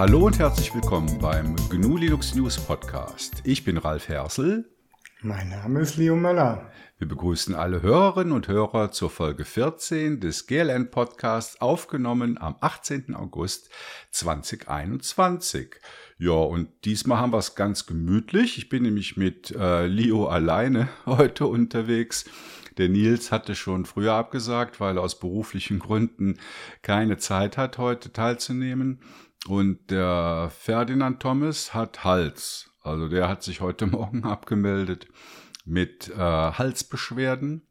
Hallo und herzlich willkommen beim GNU Linux News Podcast. Ich bin Ralf Hersel. Mein Name ist Leo Möller. Wir begrüßen alle Hörerinnen und Hörer zur Folge 14 des GLN Podcasts, aufgenommen am 18. August 2021. Ja, und diesmal haben wir es ganz gemütlich. Ich bin nämlich mit äh, Leo alleine heute unterwegs. Der Nils hatte schon früher abgesagt, weil er aus beruflichen Gründen keine Zeit hat, heute teilzunehmen. Und der Ferdinand Thomas hat Hals. Also der hat sich heute Morgen abgemeldet mit äh, Halsbeschwerden.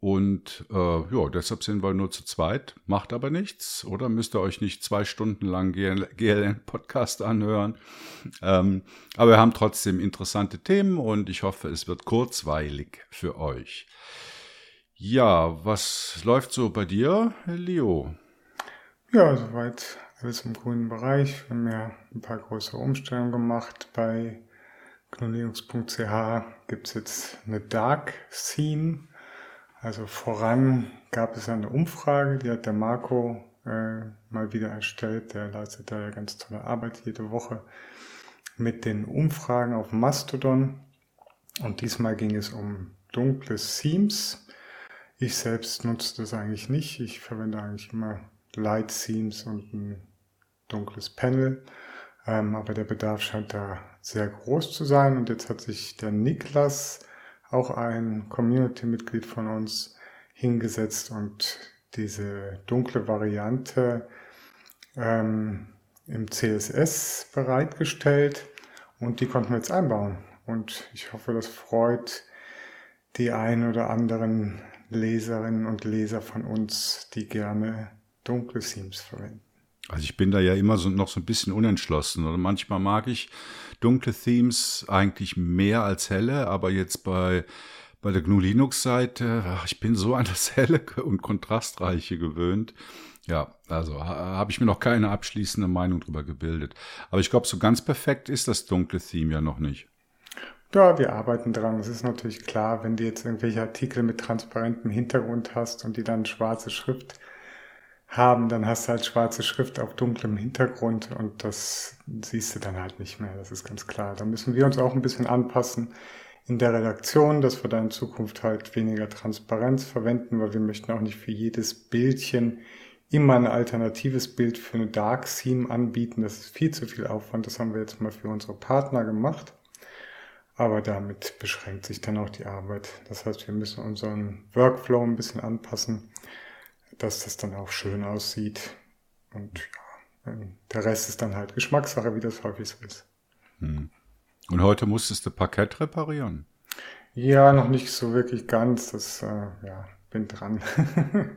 Und äh, ja, deshalb sind wir nur zu zweit. Macht aber nichts, oder? Müsst ihr euch nicht zwei Stunden lang GLN-Podcast anhören. Ähm, aber wir haben trotzdem interessante Themen und ich hoffe, es wird kurzweilig für euch. Ja, was läuft so bei dir, Leo? Ja, soweit alles im grünen Bereich. Wir haben ja ein paar größere Umstellungen gemacht. Bei gnulinux.ch gibt es jetzt eine Dark Theme also voran gab es eine Umfrage, die hat der Marco äh, mal wieder erstellt. Der leistet da ja ganz tolle Arbeit jede Woche mit den Umfragen auf Mastodon. Und diesmal ging es um dunkle Themes. Ich selbst nutze das eigentlich nicht. Ich verwende eigentlich immer Light Themes und ein dunkles Panel. Ähm, aber der Bedarf scheint da sehr groß zu sein. Und jetzt hat sich der Niklas auch ein Community-Mitglied von uns hingesetzt und diese dunkle Variante ähm, im CSS bereitgestellt und die konnten wir jetzt einbauen. Und ich hoffe, das freut die ein oder anderen Leserinnen und Leser von uns, die gerne dunkle Themes verwenden. Also ich bin da ja immer so, noch so ein bisschen unentschlossen. Oder manchmal mag ich dunkle Themes eigentlich mehr als helle, aber jetzt bei, bei der GNU Linux Seite, ich bin so an das helle und kontrastreiche gewöhnt. Ja, also habe ich mir noch keine abschließende Meinung drüber gebildet. Aber ich glaube, so ganz perfekt ist das dunkle Theme ja noch nicht. Ja, wir arbeiten dran. Es ist natürlich klar, wenn du jetzt irgendwelche Artikel mit transparentem Hintergrund hast und die dann schwarze Schrift haben, dann hast du halt schwarze Schrift auf dunklem Hintergrund und das siehst du dann halt nicht mehr. Das ist ganz klar. Da müssen wir uns auch ein bisschen anpassen in der Redaktion, dass wir da in Zukunft halt weniger Transparenz verwenden, weil wir möchten auch nicht für jedes Bildchen immer ein alternatives Bild für eine Dark Theme anbieten. Das ist viel zu viel Aufwand. Das haben wir jetzt mal für unsere Partner gemacht. Aber damit beschränkt sich dann auch die Arbeit. Das heißt, wir müssen unseren Workflow ein bisschen anpassen dass das dann auch schön aussieht. Und ja, der Rest ist dann halt Geschmackssache, wie das häufig so ist. Hm. Und heute musstest du Parkett reparieren? Ja, noch nicht so wirklich ganz. Das, äh, ja, bin dran.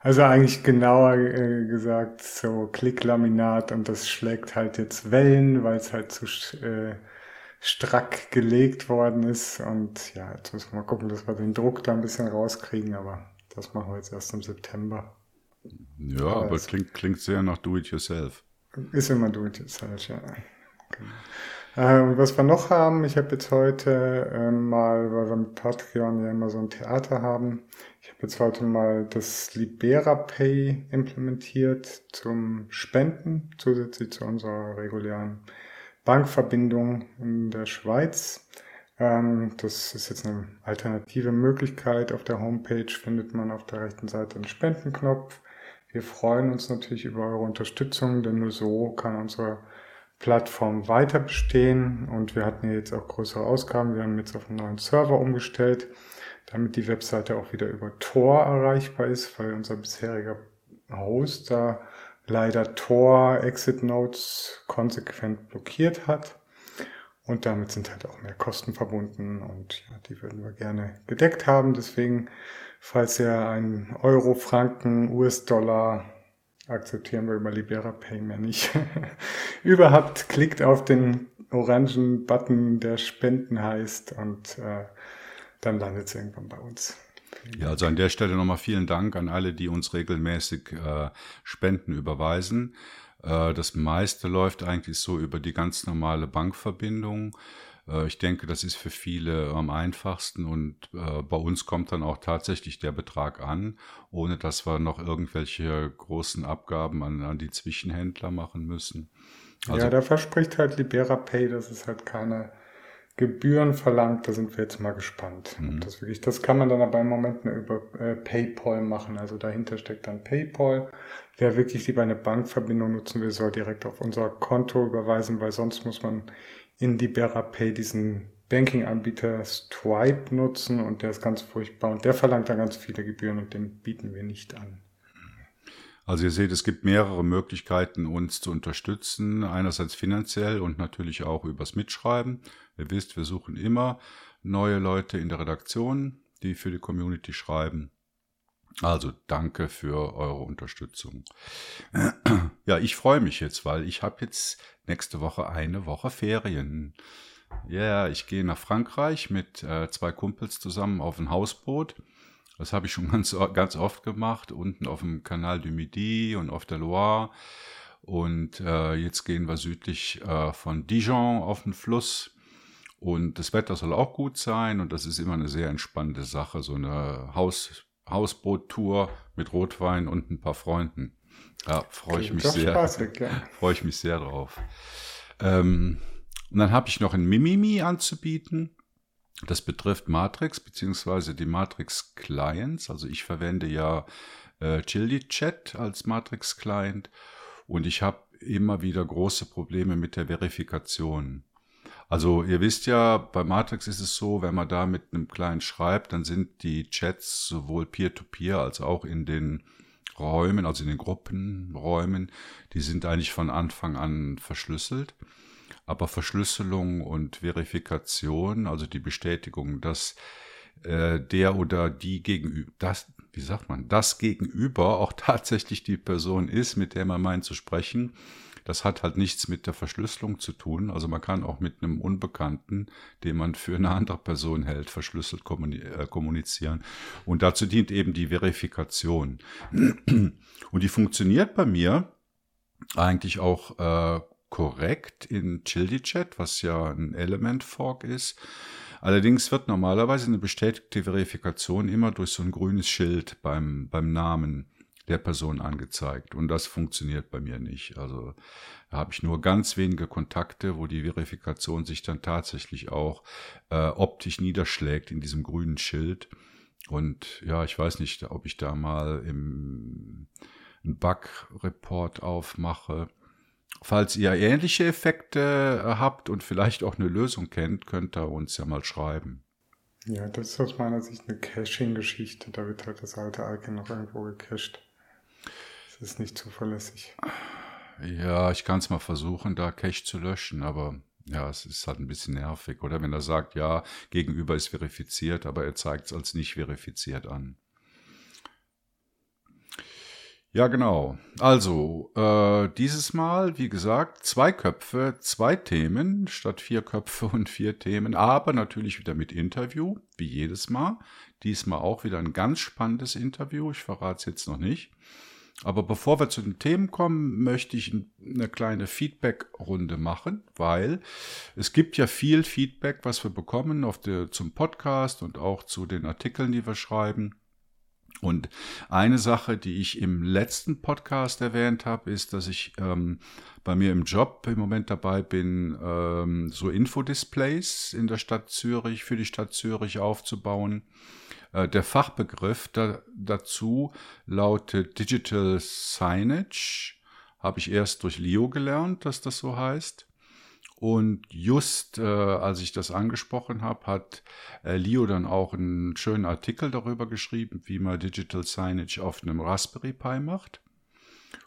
also eigentlich genauer äh, gesagt so Klicklaminat und das schlägt halt jetzt Wellen, weil es halt zu äh, strack gelegt worden ist. Und ja, jetzt müssen wir mal gucken, dass wir den Druck da ein bisschen rauskriegen, aber das machen wir jetzt erst im September. Ja, aber, aber es klingt, klingt sehr nach Do-it-yourself. Ist immer Do-it-yourself, ja. Genau. Ähm, was wir noch haben, ich habe jetzt heute ähm, mal, weil wir mit Patreon ja immer so ein Theater haben, ich habe jetzt heute mal das Libera Pay implementiert zum Spenden, zusätzlich zu unserer regulären Bankverbindung in der Schweiz. Ähm, das ist jetzt eine alternative Möglichkeit. Auf der Homepage findet man auf der rechten Seite einen Spendenknopf. Wir freuen uns natürlich über eure Unterstützung, denn nur so kann unsere Plattform weiter bestehen und wir hatten jetzt auch größere Ausgaben. Wir haben jetzt auf einen neuen Server umgestellt, damit die Webseite auch wieder über Tor erreichbar ist, weil unser bisheriger Host da leider Tor Exit Notes konsequent blockiert hat. Und damit sind halt auch mehr Kosten verbunden und ja, die würden wir gerne gedeckt haben. Deswegen, falls ihr einen Euro, Franken, US-Dollar akzeptieren wir über Libera Pay mehr nicht. Überhaupt klickt auf den orangen Button, der Spenden heißt und äh, dann landet es irgendwann bei uns. Ja, also an der Stelle nochmal vielen Dank an alle, die uns regelmäßig äh, Spenden überweisen. Äh, das meiste läuft eigentlich so über die ganz normale Bankverbindung. Äh, ich denke, das ist für viele am einfachsten und äh, bei uns kommt dann auch tatsächlich der Betrag an, ohne dass wir noch irgendwelche großen Abgaben an, an die Zwischenhändler machen müssen. Also, ja, da verspricht halt Libera Pay, dass es halt keine Gebühren verlangt. Da sind wir jetzt mal gespannt. Mhm. Das, wirklich, das kann man dann aber im Moment nur über äh, PayPal machen. Also dahinter steckt dann PayPal. Wer wirklich lieber eine Bankverbindung nutzen will, soll direkt auf unser Konto überweisen, weil sonst muss man in Libera Pay diesen Banking-Anbieter Stripe nutzen und der ist ganz furchtbar und der verlangt dann ganz viele Gebühren und den bieten wir nicht an. Also ihr seht, es gibt mehrere Möglichkeiten, uns zu unterstützen. Einerseits finanziell und natürlich auch übers Mitschreiben. Ihr wisst, wir suchen immer neue Leute in der Redaktion, die für die Community schreiben. Also danke für eure Unterstützung. Ja, ich freue mich jetzt, weil ich habe jetzt nächste Woche eine Woche Ferien. Ja, yeah, ich gehe nach Frankreich mit äh, zwei Kumpels zusammen auf ein Hausboot. Das habe ich schon ganz, ganz oft gemacht, unten auf dem Canal du Midi und auf der Loire. Und äh, jetzt gehen wir südlich äh, von Dijon auf den Fluss. Und das Wetter soll auch gut sein und das ist immer eine sehr entspannende Sache, so eine Haus, Hausboot-Tour mit Rotwein und ein paar Freunden. Ja, freue ich mich sehr. Spaßig, ja. Freue ich mich sehr drauf. Ähm, und dann habe ich noch ein Mimimi anzubieten. Das betrifft Matrix beziehungsweise die Matrix Clients. Also ich verwende ja äh, Chili Chat als Matrix Client und ich habe immer wieder große Probleme mit der Verifikation. Also ihr wisst ja, bei Matrix ist es so, wenn man da mit einem Client schreibt, dann sind die Chats sowohl peer-to-peer -peer als auch in den Räumen, also in den Gruppenräumen, die sind eigentlich von Anfang an verschlüsselt. Aber Verschlüsselung und Verifikation, also die Bestätigung, dass äh, der oder die gegenüber, das, wie sagt man, das Gegenüber auch tatsächlich die Person ist, mit der man meint zu sprechen, das hat halt nichts mit der Verschlüsselung zu tun. Also man kann auch mit einem Unbekannten, den man für eine andere Person hält, verschlüsselt äh, kommunizieren. Und dazu dient eben die Verifikation. Und die funktioniert bei mir eigentlich auch äh, korrekt in ChildiChat, was ja ein Element Fork ist. Allerdings wird normalerweise eine bestätigte Verifikation immer durch so ein grünes Schild beim, beim Namen der Person angezeigt. Und das funktioniert bei mir nicht. Also da habe ich nur ganz wenige Kontakte, wo die Verifikation sich dann tatsächlich auch äh, optisch niederschlägt in diesem grünen Schild. Und ja, ich weiß nicht, ob ich da mal im Bug-Report aufmache Falls ihr ähnliche Effekte äh, habt und vielleicht auch eine Lösung kennt, könnt ihr uns ja mal schreiben. Ja, das ist aus meiner Sicht eine Caching-Geschichte. Da wird halt das alte Icon noch irgendwo gecached. Das ist nicht zuverlässig. Ja, ich kann es mal versuchen, da Cache zu löschen, aber ja, es ist halt ein bisschen nervig. Oder wenn er sagt, ja, gegenüber ist verifiziert, aber er zeigt es als nicht verifiziert an. Ja, genau. Also, äh, dieses Mal, wie gesagt, zwei Köpfe, zwei Themen statt vier Köpfe und vier Themen, aber natürlich wieder mit Interview, wie jedes Mal. Diesmal auch wieder ein ganz spannendes Interview, ich verrate es jetzt noch nicht. Aber bevor wir zu den Themen kommen, möchte ich eine kleine Feedback-Runde machen, weil es gibt ja viel Feedback, was wir bekommen auf der, zum Podcast und auch zu den Artikeln, die wir schreiben. Und eine Sache, die ich im letzten Podcast erwähnt habe, ist, dass ich ähm, bei mir im Job im Moment dabei bin, ähm, so Infodisplays in der Stadt Zürich, für die Stadt Zürich aufzubauen. Äh, der Fachbegriff da, dazu lautet Digital Signage. Habe ich erst durch Leo gelernt, dass das so heißt. Und just äh, als ich das angesprochen habe, hat äh, Leo dann auch einen schönen Artikel darüber geschrieben, wie man Digital Signage auf einem Raspberry Pi macht.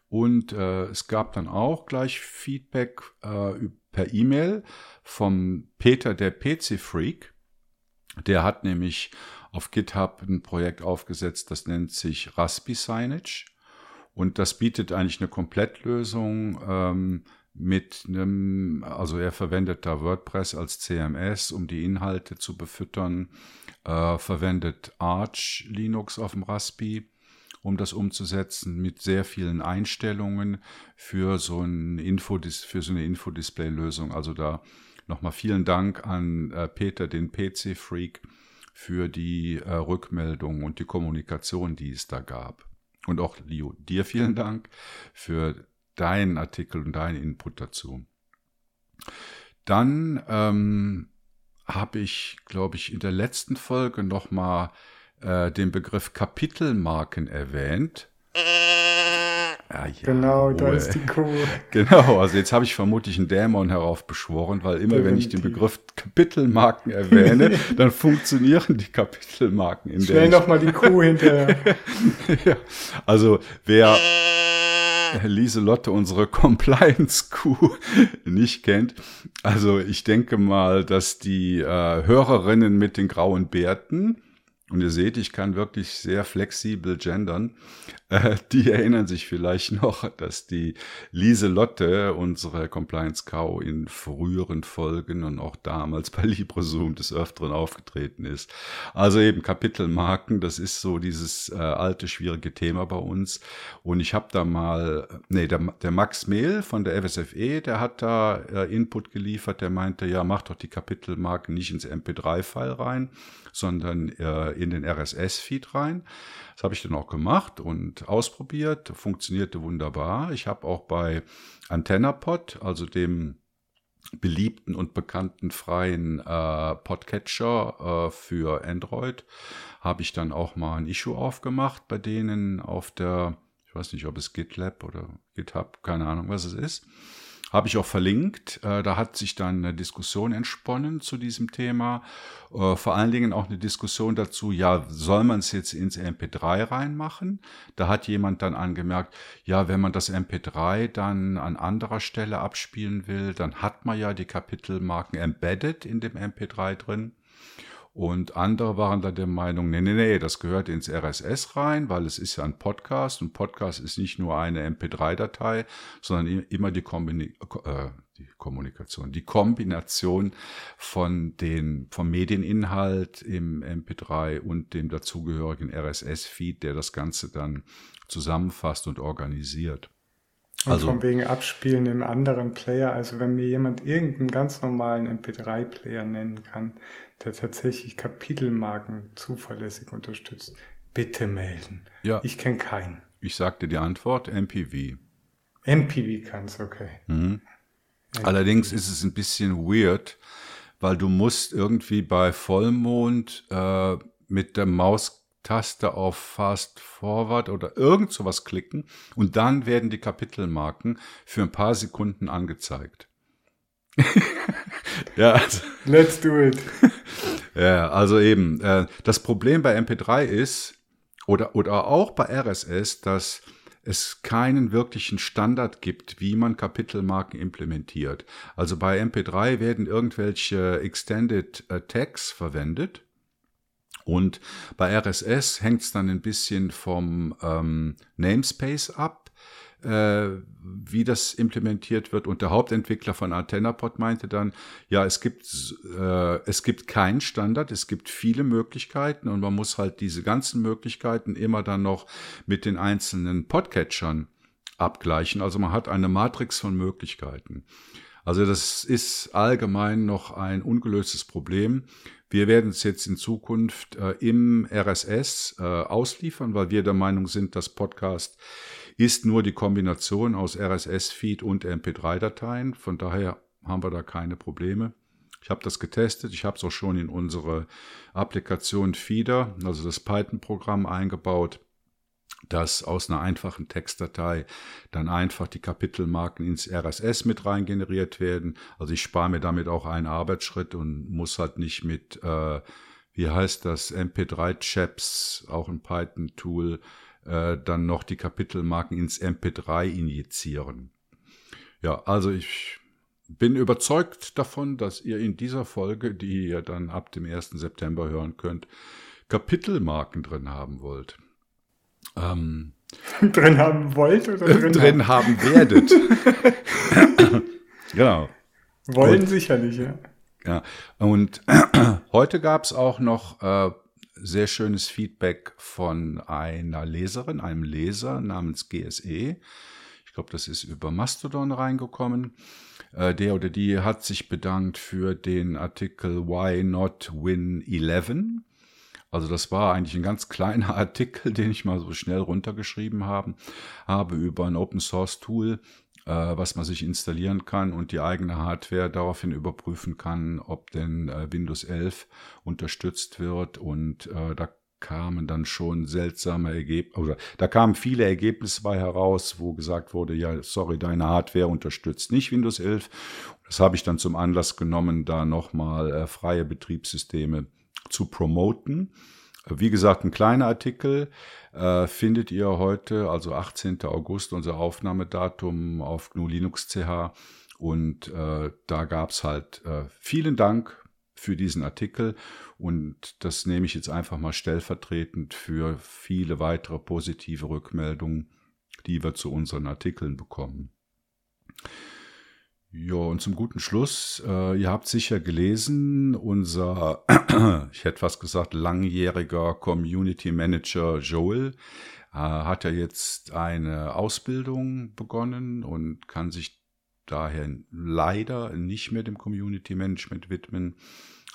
Und äh, es gab dann auch gleich Feedback äh, per E-Mail vom Peter, der PC-Freak. Der hat nämlich auf GitHub ein Projekt aufgesetzt, das nennt sich Raspi Signage. Und das bietet eigentlich eine Komplettlösung. Ähm, mit einem, also er verwendet da WordPress als CMS, um die Inhalte zu befüttern, äh, verwendet Arch Linux auf dem Raspi, um das umzusetzen, mit sehr vielen Einstellungen für so, ein Infodis für so eine Infodisplay-Lösung. Also da nochmal vielen Dank an äh, Peter, den PC-Freak, für die äh, Rückmeldung und die Kommunikation, die es da gab. Und auch Leo, dir vielen Dank für deinen Artikel und deinen Input dazu. Dann ähm, habe ich, glaube ich, in der letzten Folge nochmal äh, den Begriff Kapitelmarken erwähnt. Ah, ja, genau, da ist die Kuh. Genau, also jetzt habe ich vermutlich einen Dämon heraufbeschworen, weil immer wenn ich den Begriff Kapitelmarken erwähne, dann funktionieren die Kapitelmarken in Schnell der. nochmal die Kuh hinterher. ja, also wer Lieselotte, unsere Compliance-Kuh, nicht kennt. Also ich denke mal, dass die äh, Hörerinnen mit den grauen Bärten und ihr seht, ich kann wirklich sehr flexibel gendern. Äh, die erinnern sich vielleicht noch, dass die Lieselotte, unsere Compliance Cow, in früheren Folgen und auch damals bei LibreZoom des Öfteren aufgetreten ist. Also eben Kapitelmarken, das ist so dieses äh, alte, schwierige Thema bei uns. Und ich habe da mal, nee, der, der Max Mehl von der FSFE, der hat da äh, Input geliefert, der meinte, ja, mach doch die Kapitelmarken nicht ins MP3-File rein, sondern äh, in den RSS-Feed rein. Das habe ich dann auch gemacht und ausprobiert, funktionierte wunderbar. Ich habe auch bei AntennaPod, also dem beliebten und bekannten freien äh, Podcatcher äh, für Android, habe ich dann auch mal ein Issue aufgemacht bei denen auf der, ich weiß nicht, ob es GitLab oder GitHub, keine Ahnung, was es ist. Habe ich auch verlinkt. Äh, da hat sich dann eine Diskussion entsponnen zu diesem Thema. Äh, vor allen Dingen auch eine Diskussion dazu, ja, soll man es jetzt ins MP3 reinmachen? Da hat jemand dann angemerkt, ja, wenn man das MP3 dann an anderer Stelle abspielen will, dann hat man ja die Kapitelmarken embedded in dem MP3 drin. Und andere waren da der Meinung, nee, nee, nee, das gehört ins RSS rein, weil es ist ja ein Podcast und Podcast ist nicht nur eine MP3-Datei, sondern immer die, Kombini äh, die Kommunikation, die Kombination von den, vom Medieninhalt im MP3 und dem dazugehörigen RSS-Feed, der das Ganze dann zusammenfasst und organisiert. Und also, von wegen Abspielen im anderen Player, also wenn mir jemand irgendeinen ganz normalen MP3-Player nennen kann, der tatsächlich Kapitelmarken zuverlässig unterstützt, bitte melden. Ja. Ich kenne keinen. Ich sagte die Antwort, MPV. MPV kann's, okay. Mhm. MPV. Allerdings ist es ein bisschen weird, weil du musst irgendwie bei Vollmond äh, mit der Maustaste auf Fast Forward oder irgend sowas klicken und dann werden die Kapitelmarken für ein paar Sekunden angezeigt. ja. Also, Let's do it. Ja, also eben. Äh, das Problem bei MP3 ist, oder, oder auch bei RSS, dass es keinen wirklichen Standard gibt, wie man Kapitelmarken implementiert. Also bei MP3 werden irgendwelche Extended äh, Tags verwendet. Und bei RSS hängt es dann ein bisschen vom ähm, Namespace ab wie das implementiert wird. Und der Hauptentwickler von AntennaPod meinte dann, ja, es gibt, äh, es gibt keinen Standard, es gibt viele Möglichkeiten und man muss halt diese ganzen Möglichkeiten immer dann noch mit den einzelnen Podcatchern abgleichen. Also man hat eine Matrix von Möglichkeiten. Also das ist allgemein noch ein ungelöstes Problem. Wir werden es jetzt in Zukunft äh, im RSS äh, ausliefern, weil wir der Meinung sind, dass Podcast ist nur die Kombination aus RSS-Feed und MP3-Dateien. Von daher haben wir da keine Probleme. Ich habe das getestet. Ich habe es auch schon in unsere Applikation Feeder, also das Python-Programm, eingebaut, dass aus einer einfachen Textdatei dann einfach die Kapitelmarken ins RSS mit rein generiert werden. Also ich spare mir damit auch einen Arbeitsschritt und muss halt nicht mit, äh, wie heißt das, MP3-Chaps, auch ein Python-Tool, äh, dann noch die Kapitelmarken ins MP3 injizieren. Ja, also ich bin überzeugt davon, dass ihr in dieser Folge, die ihr dann ab dem 1. September hören könnt, Kapitelmarken drin haben wollt. Ähm, drin haben wollt oder drin, drin haben, haben werdet. genau. Wollen und, sicherlich, ja. Ja, und heute gab es auch noch äh, sehr schönes Feedback von einer Leserin, einem Leser namens GSE. Ich glaube, das ist über Mastodon reingekommen. Äh, der oder die hat sich bedankt für den Artikel Why Not Win 11. Also das war eigentlich ein ganz kleiner Artikel, den ich mal so schnell runtergeschrieben haben, habe über ein Open Source Tool, was man sich installieren kann und die eigene Hardware daraufhin überprüfen kann, ob denn äh, Windows 11 unterstützt wird. Und äh, da kamen dann schon seltsame Ergebnisse, oder da kamen viele Ergebnisse bei heraus, wo gesagt wurde, ja, sorry, deine Hardware unterstützt nicht Windows 11. Das habe ich dann zum Anlass genommen, da nochmal äh, freie Betriebssysteme zu promoten. Wie gesagt, ein kleiner Artikel äh, findet ihr heute, also 18. August, unser Aufnahmedatum auf GNU Linux. Und äh, da gab's halt äh, vielen Dank für diesen Artikel und das nehme ich jetzt einfach mal stellvertretend für viele weitere positive Rückmeldungen, die wir zu unseren Artikeln bekommen. Ja, und zum guten Schluss, äh, ihr habt sicher gelesen, unser, ich hätte fast gesagt, langjähriger Community Manager Joel äh, hat ja jetzt eine Ausbildung begonnen und kann sich daher leider nicht mehr dem Community Management widmen.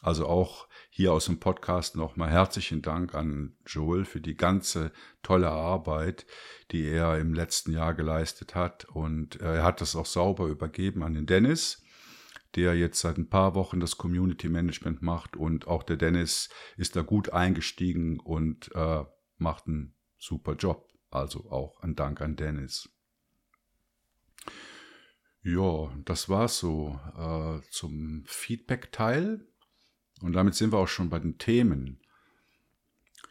Also auch hier aus dem Podcast nochmal herzlichen Dank an Joel für die ganze tolle Arbeit, die er im letzten Jahr geleistet hat. Und äh, er hat das auch sauber übergeben an den Dennis, der jetzt seit ein paar Wochen das Community Management macht. Und auch der Dennis ist da gut eingestiegen und äh, macht einen super Job. Also auch ein Dank an Dennis. Ja, das war's so äh, zum Feedback-Teil. Und damit sind wir auch schon bei den Themen.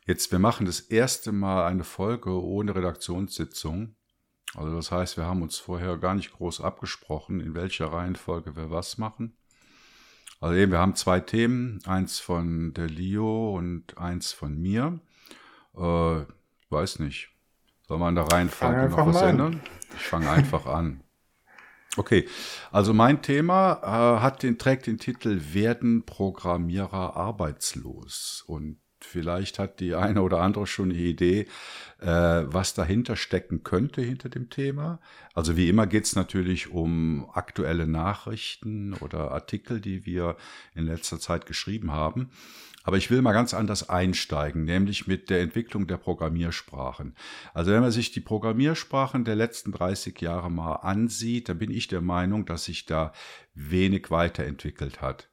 Jetzt, wir machen das erste Mal eine Folge ohne Redaktionssitzung. Also das heißt, wir haben uns vorher gar nicht groß abgesprochen, in welcher Reihenfolge wir was machen. Also eben, wir haben zwei Themen, eins von der Leo und eins von mir. Äh, weiß nicht. Soll man da Reihenfolge noch was ändern? Ich fange einfach an. Okay, also mein Thema äh, hat den, trägt den Titel Werden Programmierer arbeitslos? Und vielleicht hat die eine oder andere schon eine Idee, äh, was dahinter stecken könnte hinter dem Thema. Also wie immer geht es natürlich um aktuelle Nachrichten oder Artikel, die wir in letzter Zeit geschrieben haben. Aber ich will mal ganz anders einsteigen, nämlich mit der Entwicklung der Programmiersprachen. Also wenn man sich die Programmiersprachen der letzten 30 Jahre mal ansieht, dann bin ich der Meinung, dass sich da wenig weiterentwickelt hat.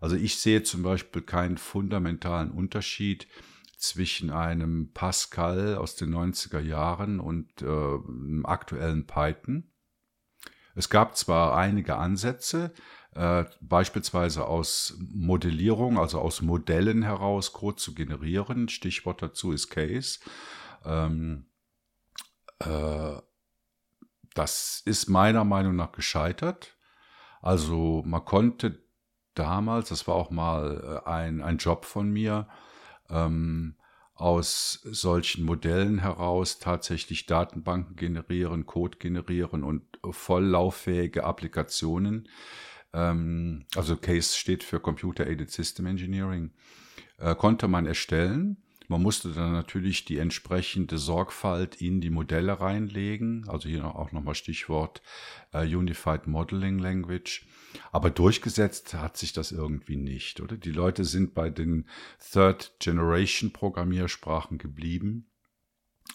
Also ich sehe zum Beispiel keinen fundamentalen Unterschied zwischen einem Pascal aus den 90er Jahren und äh, einem aktuellen Python. Es gab zwar einige Ansätze, äh, beispielsweise aus Modellierung, also aus Modellen heraus Code zu generieren. Stichwort dazu ist Case. Ähm, äh, das ist meiner Meinung nach gescheitert. Also man konnte damals, das war auch mal äh, ein, ein Job von mir, ähm, aus solchen Modellen heraus tatsächlich Datenbanken generieren, Code generieren und volllauffähige Applikationen ähm, also CASE steht für Computer Aided System Engineering, äh, konnte man erstellen. Man musste dann natürlich die entsprechende Sorgfalt in die Modelle reinlegen. Also hier auch nochmal Stichwort äh, Unified Modeling Language. Aber durchgesetzt hat sich das irgendwie nicht, oder? Die Leute sind bei den Third Generation Programmiersprachen geblieben.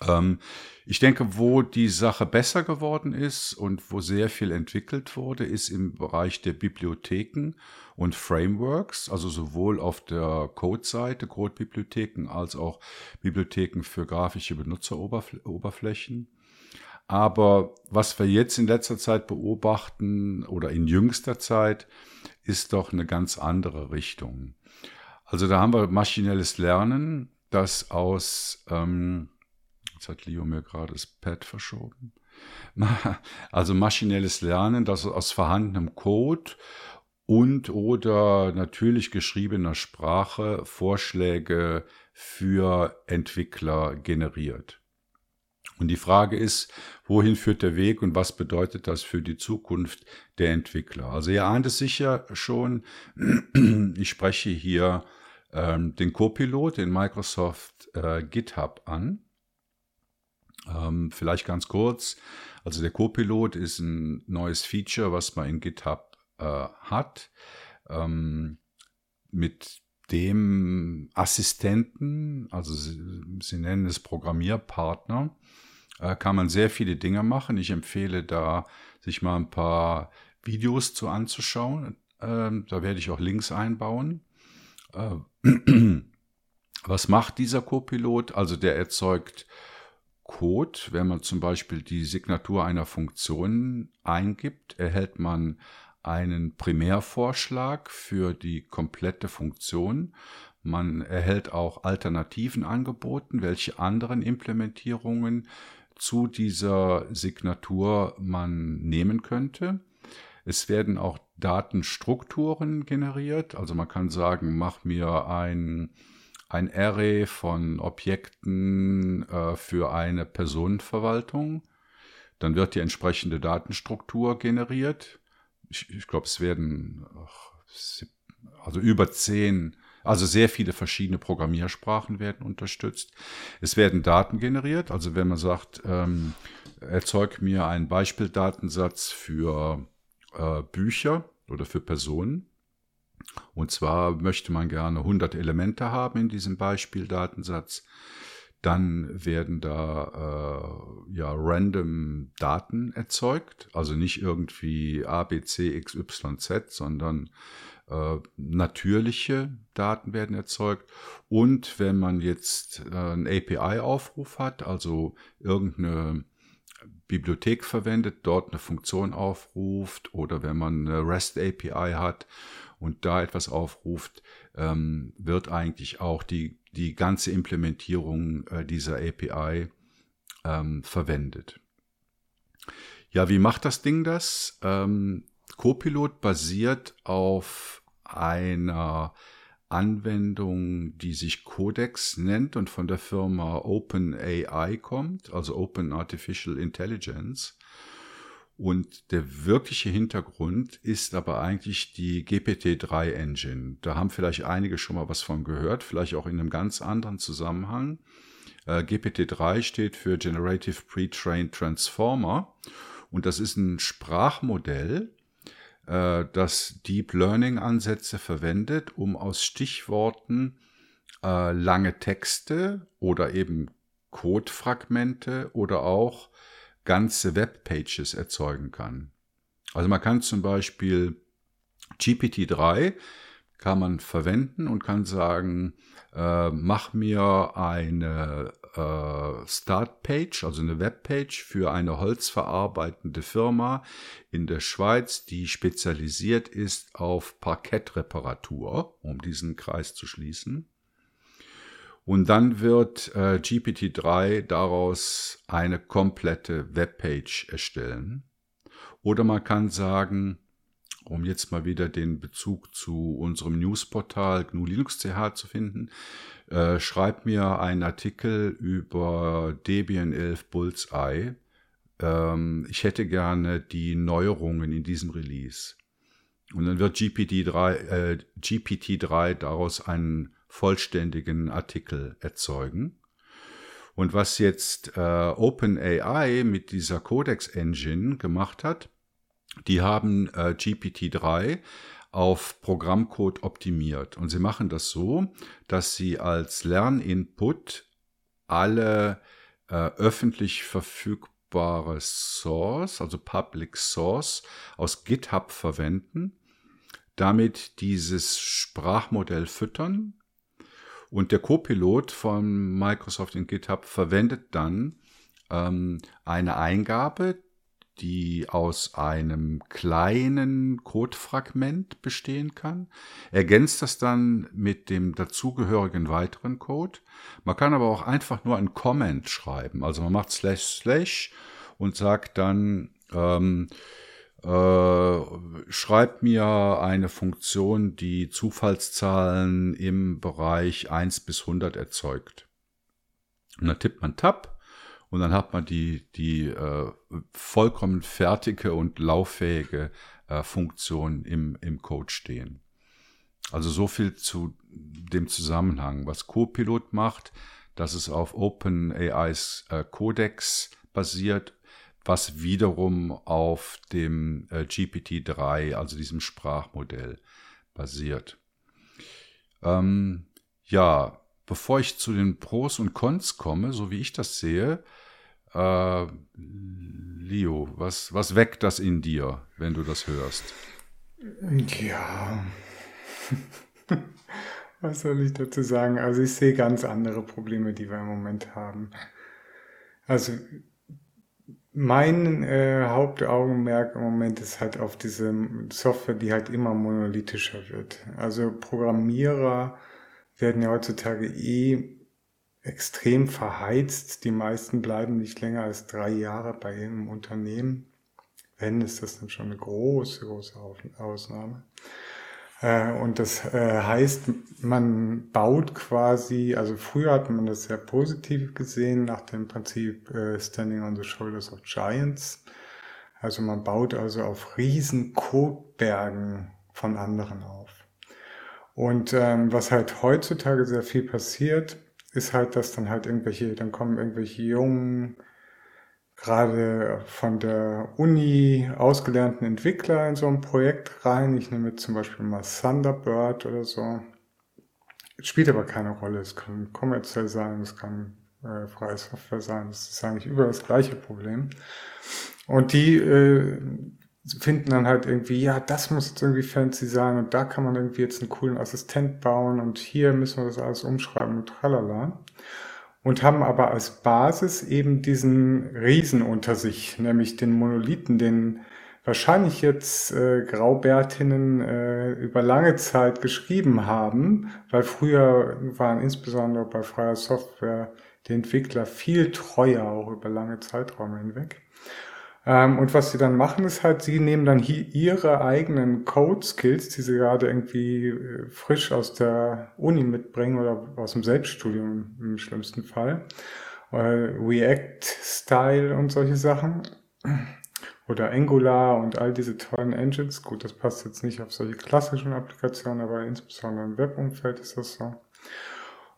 Ähm, ich denke, wo die Sache besser geworden ist und wo sehr viel entwickelt wurde, ist im Bereich der Bibliotheken und Frameworks, also sowohl auf der Code-Seite, Code-Bibliotheken, als auch Bibliotheken für grafische Benutzeroberflächen. Aber was wir jetzt in letzter Zeit beobachten oder in jüngster Zeit, ist doch eine ganz andere Richtung. Also da haben wir maschinelles Lernen, das aus ähm, Jetzt hat Leo mir gerade das Pad verschoben. Also maschinelles Lernen, das aus vorhandenem Code und oder natürlich geschriebener Sprache Vorschläge für Entwickler generiert. Und die Frage ist, wohin führt der Weg und was bedeutet das für die Zukunft der Entwickler? Also ihr ahnt es sicher schon, ich spreche hier ähm, den Copilot in Microsoft äh, GitHub an. Ähm, vielleicht ganz kurz. Also der Copilot ist ein neues Feature, was man in GitHub äh, hat. Ähm, mit dem Assistenten, also sie, sie nennen es Programmierpartner, äh, kann man sehr viele Dinge machen. Ich empfehle da sich mal ein paar Videos zu anzuschauen. Ähm, da werde ich auch Links einbauen. Äh, was macht dieser Copilot? Also der erzeugt Code. Wenn man zum Beispiel die Signatur einer Funktion eingibt, erhält man einen Primärvorschlag für die komplette Funktion. Man erhält auch Alternativen angeboten, welche anderen Implementierungen zu dieser Signatur man nehmen könnte. Es werden auch Datenstrukturen generiert. Also man kann sagen, mach mir ein, ein Array von Objekten äh, für eine Personenverwaltung. Dann wird die entsprechende Datenstruktur generiert. Ich, ich glaube, es werden also über zehn also sehr viele verschiedene Programmiersprachen werden unterstützt. Es werden Daten generiert. Also wenn man sagt, ähm, erzeug mir einen Beispieldatensatz für äh, Bücher oder für Personen. Und zwar möchte man gerne 100 Elemente haben in diesem Beispieldatensatz. Dann werden da äh, ja random Daten erzeugt, also nicht irgendwie A, B, C, X, Y, Z, sondern äh, natürliche Daten werden erzeugt. Und wenn man jetzt äh, einen API-Aufruf hat, also irgendeine Bibliothek verwendet, dort eine Funktion aufruft oder wenn man eine REST API hat und da etwas aufruft, ähm, wird eigentlich auch die, die ganze Implementierung äh, dieser API ähm, verwendet. Ja, wie macht das Ding das? Ähm, Copilot basiert auf einer Anwendung, die sich Codex nennt und von der Firma OpenAI kommt, also Open Artificial Intelligence. Und der wirkliche Hintergrund ist aber eigentlich die GPT-3 Engine. Da haben vielleicht einige schon mal was von gehört, vielleicht auch in einem ganz anderen Zusammenhang. Äh, GPT-3 steht für Generative Pre-Trained Transformer und das ist ein Sprachmodell, äh, das Deep Learning Ansätze verwendet, um aus Stichworten äh, lange Texte oder eben Codefragmente oder auch ganze Webpages erzeugen kann. Also man kann zum Beispiel GPT-3 kann man verwenden und kann sagen, äh, mach mir eine äh, Startpage, also eine Webpage für eine holzverarbeitende Firma in der Schweiz, die spezialisiert ist auf Parkettreparatur, um diesen Kreis zu schließen. Und dann wird äh, GPT-3 daraus eine komplette Webpage erstellen. Oder man kann sagen, um jetzt mal wieder den Bezug zu unserem Newsportal GNU Linux CH zu finden, äh, schreib mir einen Artikel über Debian 11 Bullseye. Ähm, ich hätte gerne die Neuerungen in diesem Release. Und dann wird GPT-3, äh, GPT-3 daraus einen vollständigen Artikel erzeugen. Und was jetzt äh, OpenAI mit dieser Codex Engine gemacht hat, die haben äh, GPT-3 auf Programmcode optimiert. Und sie machen das so, dass sie als Lerninput alle äh, öffentlich verfügbare Source, also Public Source aus GitHub verwenden, damit dieses Sprachmodell füttern. Und der Copilot von Microsoft in GitHub verwendet dann ähm, eine Eingabe, die aus einem kleinen Codefragment bestehen kann, ergänzt das dann mit dem dazugehörigen weiteren Code. Man kann aber auch einfach nur ein Comment schreiben. Also man macht slash slash und sagt dann, ähm, äh, schreibt mir eine Funktion, die Zufallszahlen im Bereich 1 bis 100 erzeugt. Und dann tippt man Tab und dann hat man die, die äh, vollkommen fertige und lauffähige äh, Funktion im, im Code stehen. Also so viel zu dem Zusammenhang. Was Copilot macht, dass es auf OpenAIs äh, Codex basiert, was wiederum auf dem äh, GPT-3, also diesem Sprachmodell, basiert. Ähm, ja, bevor ich zu den Pros und Cons komme, so wie ich das sehe, Äh, Leo, was, was weckt das in dir, wenn du das hörst? Ja. Was soll ich dazu sagen? Also ich sehe ganz andere Probleme, die wir im Moment haben. Also mein äh, Hauptaugenmerk im Moment ist halt auf diese Software, die halt immer monolithischer wird. Also Programmierer werden ja heutzutage eh extrem verheizt. Die meisten bleiben nicht länger als drei Jahre bei irgendeinem Unternehmen. Wenn, ist das dann schon eine große, große Ausnahme. Äh, und das äh, heißt, man baut quasi, also früher hat man das sehr positiv gesehen, nach dem Prinzip äh, Standing on the Shoulders of Giants. Also man baut also auf riesen Codebergen von anderen auf. Und ähm, was halt heutzutage sehr viel passiert, ist halt, dass dann halt irgendwelche, dann kommen irgendwelche jungen gerade von der Uni ausgelernten Entwickler in so ein Projekt rein. Ich nehme jetzt zum Beispiel mal Thunderbird oder so. Spielt aber keine Rolle. Es kann kommerziell sein, es kann äh, freie Software sein. Das ist eigentlich über das gleiche Problem. Und die äh, finden dann halt irgendwie, ja, das muss jetzt irgendwie fancy sein und da kann man irgendwie jetzt einen coolen Assistent bauen und hier müssen wir das alles umschreiben und tralala und haben aber als Basis eben diesen Riesen unter sich, nämlich den Monolithen, den wahrscheinlich jetzt äh, Graubärtinnen äh, über lange Zeit geschrieben haben, weil früher waren insbesondere bei freier Software die Entwickler viel treuer, auch über lange Zeiträume hinweg. Ähm, und was sie dann machen, ist halt, sie nehmen dann hier ihre eigenen Code-Skills, die sie gerade irgendwie äh, frisch aus der Uni mitbringen oder aus dem Selbststudium im schlimmsten Fall. Äh, React-Style und solche Sachen. Oder Angular und all diese tollen Engines. Gut, das passt jetzt nicht auf solche klassischen Applikationen, aber insbesondere im Webumfeld ist das so.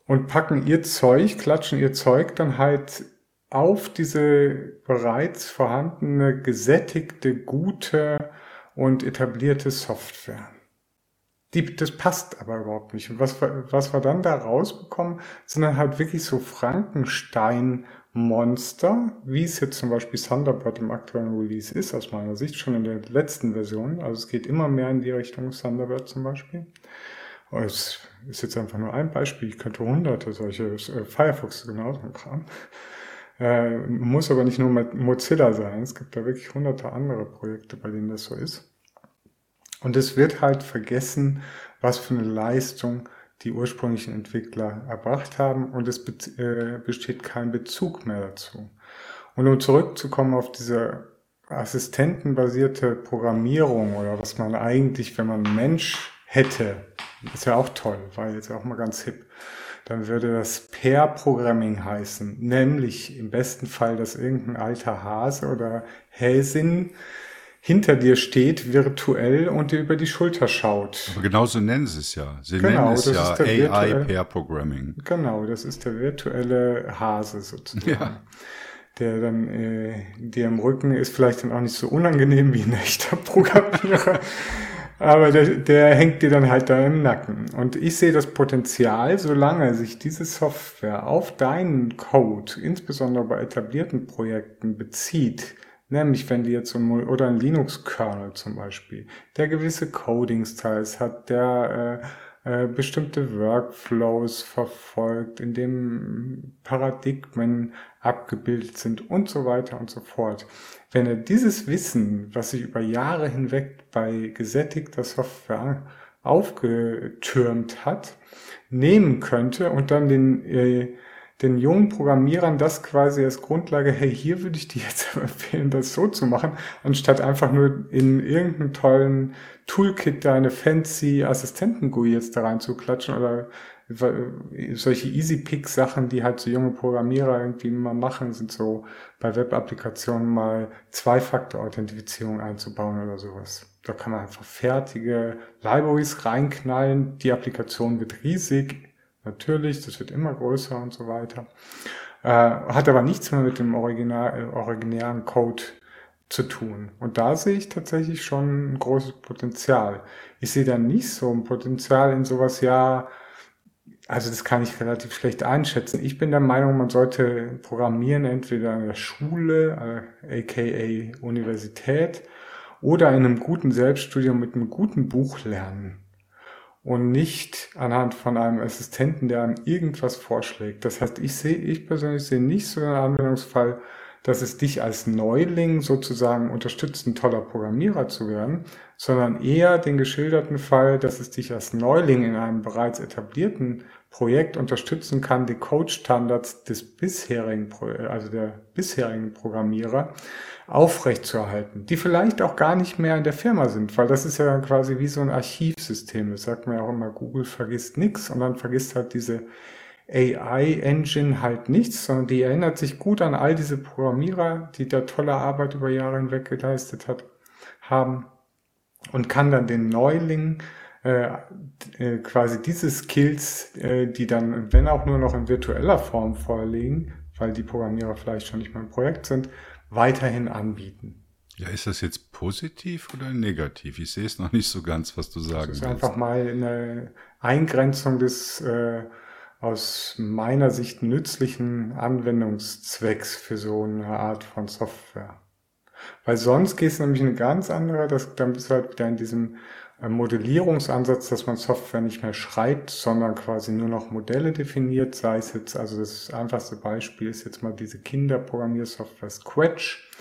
Und packen ihr Zeug, klatschen ihr Zeug dann halt auf diese bereits vorhandene, gesättigte, gute und etablierte Software. Die, das passt aber überhaupt nicht. Und was, was wir dann da rausbekommen, sind dann halt wirklich so Frankenstein-Monster, wie es jetzt zum Beispiel Thunderbird im aktuellen Release ist, aus meiner Sicht, schon in der letzten Version. Also es geht immer mehr in die Richtung Thunderbird zum Beispiel. Es ist jetzt einfach nur ein Beispiel. Ich könnte hunderte solche äh, Firefox genauso Kram. Äh, muss aber nicht nur Mozilla sein. Es gibt da wirklich hunderte andere Projekte, bei denen das so ist. Und es wird halt vergessen, was für eine Leistung die ursprünglichen Entwickler erbracht haben und es äh, besteht kein Bezug mehr dazu. Und um zurückzukommen auf diese assistentenbasierte Programmierung oder was man eigentlich, wenn man Mensch hätte, ist ja auch toll, war jetzt auch mal ganz hip dann würde das Pair Programming heißen. Nämlich im besten Fall, dass irgendein alter Hase oder Häsin hinter dir steht, virtuell und dir über die Schulter schaut. Aber genauso nennen sie es ja. Sie genau, nennen es ja AI Pair Programming. Genau, das ist der virtuelle Hase sozusagen. Ja. Der dann äh, dir im Rücken ist vielleicht dann auch nicht so unangenehm wie ein echter Programmierer. Aber der, der hängt dir dann halt da im Nacken. Und ich sehe das Potenzial, solange sich diese Software auf deinen Code, insbesondere bei etablierten Projekten, bezieht, nämlich wenn die jetzt so ein, oder ein Linux-Kernel zum Beispiel, der gewisse Coding-Styles hat, der äh, äh, bestimmte Workflows verfolgt, in dem Paradigmen abgebildet sind und so weiter und so fort. Wenn er dieses Wissen, was sich über Jahre hinweg bei gesättigter Software aufgetürmt hat, nehmen könnte und dann den äh, den jungen Programmierern das quasi als Grundlage, hey, hier würde ich dir jetzt empfehlen, das so zu machen, anstatt einfach nur in irgendeinen tollen Toolkit da eine fancy Assistenten-GUI jetzt da reinzuklatschen oder solche Easy-Pick-Sachen, die halt so junge Programmierer irgendwie mal machen, sind so bei Web-Applikationen mal Zwei-Faktor-Authentifizierung einzubauen oder sowas. Da kann man einfach fertige Libraries reinknallen, die Applikation wird riesig, Natürlich, das wird immer größer und so weiter. Äh, hat aber nichts mehr mit dem Original, äh, originären Code zu tun. Und da sehe ich tatsächlich schon ein großes Potenzial. Ich sehe da nicht so ein Potenzial in sowas, ja, also das kann ich relativ schlecht einschätzen. Ich bin der Meinung, man sollte programmieren entweder in der Schule, äh, aka Universität, oder in einem guten Selbststudium mit einem guten Buch lernen und nicht anhand von einem Assistenten, der einem irgendwas vorschlägt. Das heißt, ich sehe, ich persönlich sehe nicht so einen Anwendungsfall, dass es dich als Neuling sozusagen unterstützt, ein toller Programmierer zu werden, sondern eher den geschilderten Fall, dass es dich als Neuling in einem bereits etablierten Projekt unterstützen kann, die Code-Standards des bisherigen, also der bisherigen Programmierer aufrechtzuerhalten, die vielleicht auch gar nicht mehr in der Firma sind, weil das ist ja quasi wie so ein Archivsystem. Das sagt man ja auch immer, Google vergisst nichts und dann vergisst halt diese AI-Engine halt nichts, sondern die erinnert sich gut an all diese Programmierer, die da tolle Arbeit über Jahre hinweg geleistet hat, haben und kann dann den Neuling äh, quasi diese Skills, äh, die dann, wenn auch nur noch in virtueller Form vorliegen, weil die Programmierer vielleicht schon nicht mehr im Projekt sind, weiterhin anbieten. Ja, ist das jetzt positiv oder negativ? Ich sehe es noch nicht so ganz, was du sagen willst. Das ist willst. einfach mal eine Eingrenzung des äh, aus meiner Sicht nützlichen Anwendungszwecks für so eine Art von Software. Weil sonst geht es nämlich eine ganz andere, das, dann bist du halt wieder in diesem Modellierungsansatz, dass man Software nicht mehr schreibt, sondern quasi nur noch Modelle definiert, sei es jetzt, also das einfachste Beispiel ist jetzt mal diese Kinderprogrammiersoftware Scratch,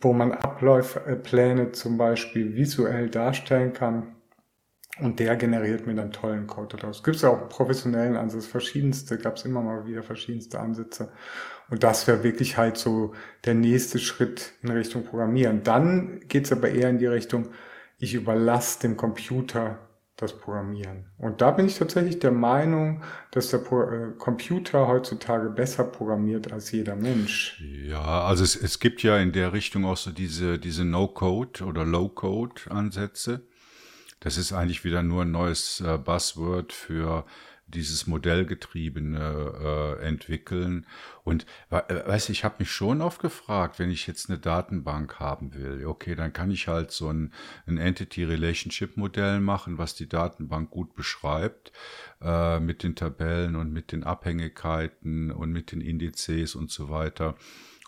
wo man Abläufe, zum Beispiel visuell darstellen kann und der generiert mir dann tollen Code daraus. Gibt es auch professionellen Ansatz, verschiedenste, gab es immer mal wieder verschiedenste Ansätze. Und das wäre wirklich halt so der nächste Schritt in Richtung Programmieren. Dann geht's aber eher in die Richtung, ich überlasse dem Computer das Programmieren. Und da bin ich tatsächlich der Meinung, dass der äh, Computer heutzutage besser programmiert als jeder Mensch. Ja, also es, es gibt ja in der Richtung auch so diese, diese No-Code oder Low-Code-Ansätze. Das ist eigentlich wieder nur ein neues äh, Buzzword für dieses modellgetriebene äh, entwickeln. Und äh, weiß ich habe mich schon oft gefragt, wenn ich jetzt eine Datenbank haben will, okay, dann kann ich halt so ein, ein Entity-Relationship-Modell machen, was die Datenbank gut beschreibt, äh, mit den Tabellen und mit den Abhängigkeiten und mit den Indizes und so weiter.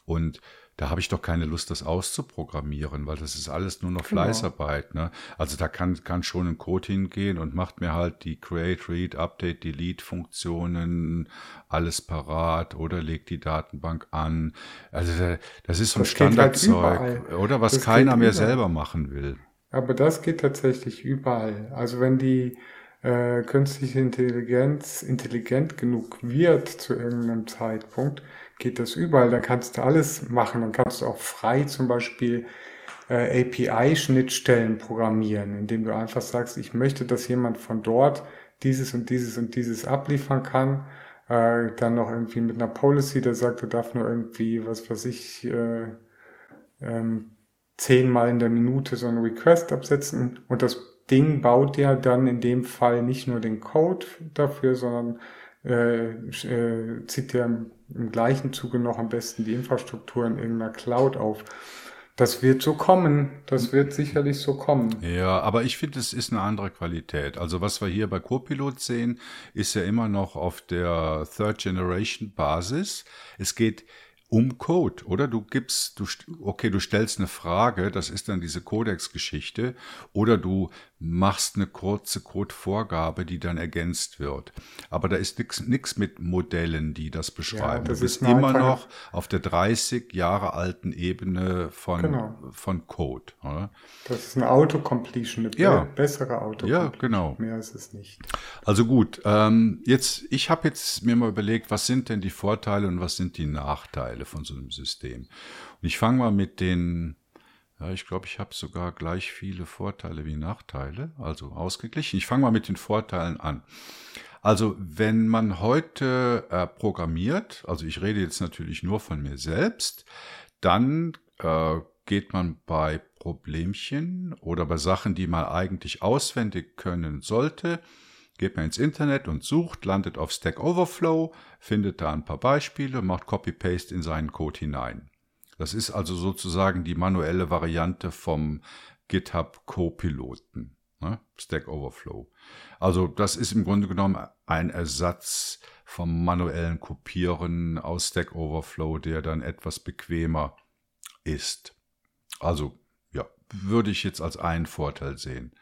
Und da habe ich doch keine Lust, das auszuprogrammieren, weil das ist alles nur noch genau. Fleißarbeit. Ne? Also da kann, kann schon ein Code hingehen und macht mir halt die Create, Read, Update, Delete Funktionen alles parat oder legt die Datenbank an. Also das ist so ein das halt Standardzeug, halt oder was das keiner mehr selber machen will. Aber das geht tatsächlich überall. Also wenn die äh, künstliche Intelligenz intelligent genug wird zu irgendeinem Zeitpunkt, geht das überall. Da kannst du alles machen. Dann kannst du auch frei zum Beispiel äh, API-Schnittstellen programmieren, indem du einfach sagst, ich möchte, dass jemand von dort dieses und dieses und dieses abliefern kann. Äh, dann noch irgendwie mit einer Policy, der sagt, er darf nur irgendwie, was weiß ich, äh, ähm, zehnmal in der Minute so einen Request absetzen. Und das Ding baut ja dann in dem Fall nicht nur den Code dafür, sondern äh, äh, zieht ja im, gleichen Zuge noch am besten die Infrastruktur in irgendeiner Cloud auf. Das wird so kommen. Das wird sicherlich so kommen. Ja, aber ich finde, es ist eine andere Qualität. Also was wir hier bei Copilot sehen, ist ja immer noch auf der Third Generation Basis. Es geht um Code, oder? Du gibst, du, okay, du stellst eine Frage, das ist dann diese Codex-Geschichte, oder du machst eine kurze Codevorgabe, die dann ergänzt wird. Aber da ist nichts mit Modellen, die das beschreiben. Ja, das du bist immer noch auf der 30 Jahre alten Ebene von, genau. von Code. Oder? Das ist ein Autocompletion, eine ja. bessere Autocompletion. Ja, genau. Mehr ist es nicht. Also gut, ähm, jetzt, ich habe jetzt mir mal überlegt, was sind denn die Vorteile und was sind die Nachteile von so einem System? Und ich fange mal mit den ja, ich glaube, ich habe sogar gleich viele Vorteile wie Nachteile, also ausgeglichen. Ich fange mal mit den Vorteilen an. Also wenn man heute äh, programmiert, also ich rede jetzt natürlich nur von mir selbst, dann äh, geht man bei Problemchen oder bei Sachen, die man eigentlich auswendig können sollte, geht man ins Internet und sucht, landet auf Stack Overflow, findet da ein paar Beispiele, macht Copy-Paste in seinen Code hinein. Das ist also sozusagen die manuelle Variante vom GitHub Co-Piloten. Ne? Stack Overflow. Also das ist im Grunde genommen ein Ersatz vom manuellen Kopieren aus Stack Overflow, der dann etwas bequemer ist. Also ja, würde ich jetzt als einen Vorteil sehen.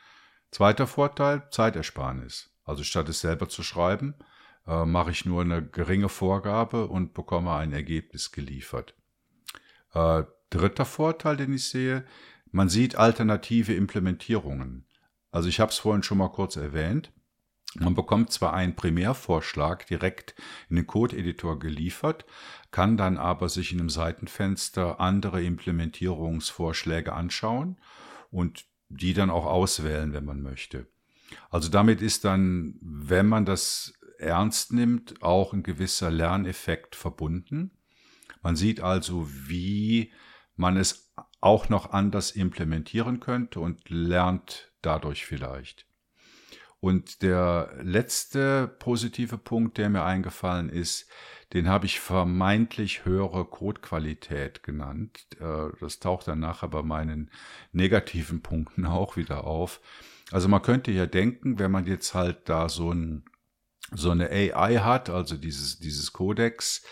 Zweiter Vorteil, Zeitersparnis. Also statt es selber zu schreiben, äh, mache ich nur eine geringe Vorgabe und bekomme ein Ergebnis geliefert. Äh, dritter Vorteil, den ich sehe, man sieht alternative Implementierungen. Also ich habe es vorhin schon mal kurz erwähnt. Man bekommt zwar einen Primärvorschlag direkt in den Code-Editor geliefert, kann dann aber sich in einem Seitenfenster andere Implementierungsvorschläge anschauen und die dann auch auswählen, wenn man möchte. Also damit ist dann, wenn man das ernst nimmt, auch ein gewisser Lerneffekt verbunden. Man sieht also, wie man es auch noch anders implementieren könnte und lernt dadurch vielleicht. Und der letzte positive Punkt, der mir eingefallen ist, den habe ich vermeintlich höhere Codequalität genannt. Äh, das taucht dann nachher bei meinen negativen Punkten auch wieder auf. Also man könnte ja denken, wenn man jetzt halt da so, ein, so eine AI hat, also dieses, dieses Codex,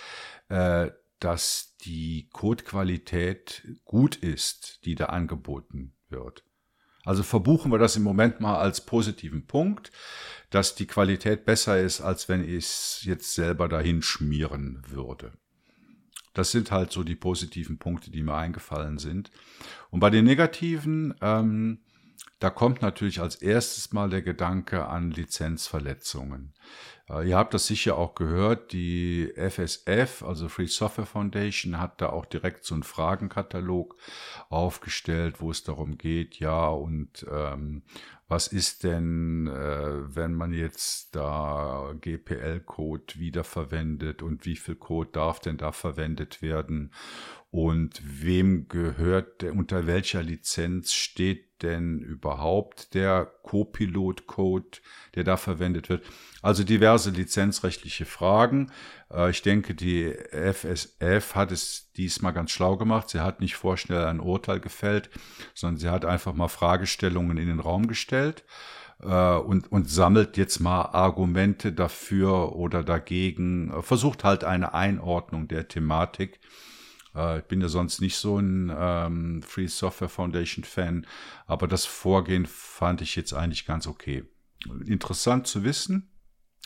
äh, dass die Codequalität gut ist, die da angeboten wird. Also verbuchen wir das im Moment mal als positiven Punkt, dass die Qualität besser ist, als wenn ich es jetzt selber dahin schmieren würde. Das sind halt so die positiven Punkte, die mir eingefallen sind. Und bei den negativen, ähm, da kommt natürlich als erstes mal der Gedanke an Lizenzverletzungen. Äh, ihr habt das sicher auch gehört, die FSF, also Free Software Foundation, hat da auch direkt so einen Fragenkatalog aufgestellt, wo es darum geht, ja, und ähm, was ist denn, äh, wenn man jetzt da GPL-Code wiederverwendet und wie viel Code darf denn da verwendet werden? Und wem gehört, unter welcher Lizenz steht denn überhaupt der Copilot-Code, der da verwendet wird? Also diverse lizenzrechtliche Fragen. Äh, ich denke, die FSF hat es diesmal ganz schlau gemacht. Sie hat nicht vorschnell ein Urteil gefällt, sondern sie hat einfach mal Fragestellungen in den Raum gestellt äh, und, und sammelt jetzt mal Argumente dafür oder dagegen, versucht halt eine Einordnung der Thematik. Äh, ich bin ja sonst nicht so ein ähm, Free Software Foundation Fan, aber das Vorgehen fand ich jetzt eigentlich ganz okay. Interessant zu wissen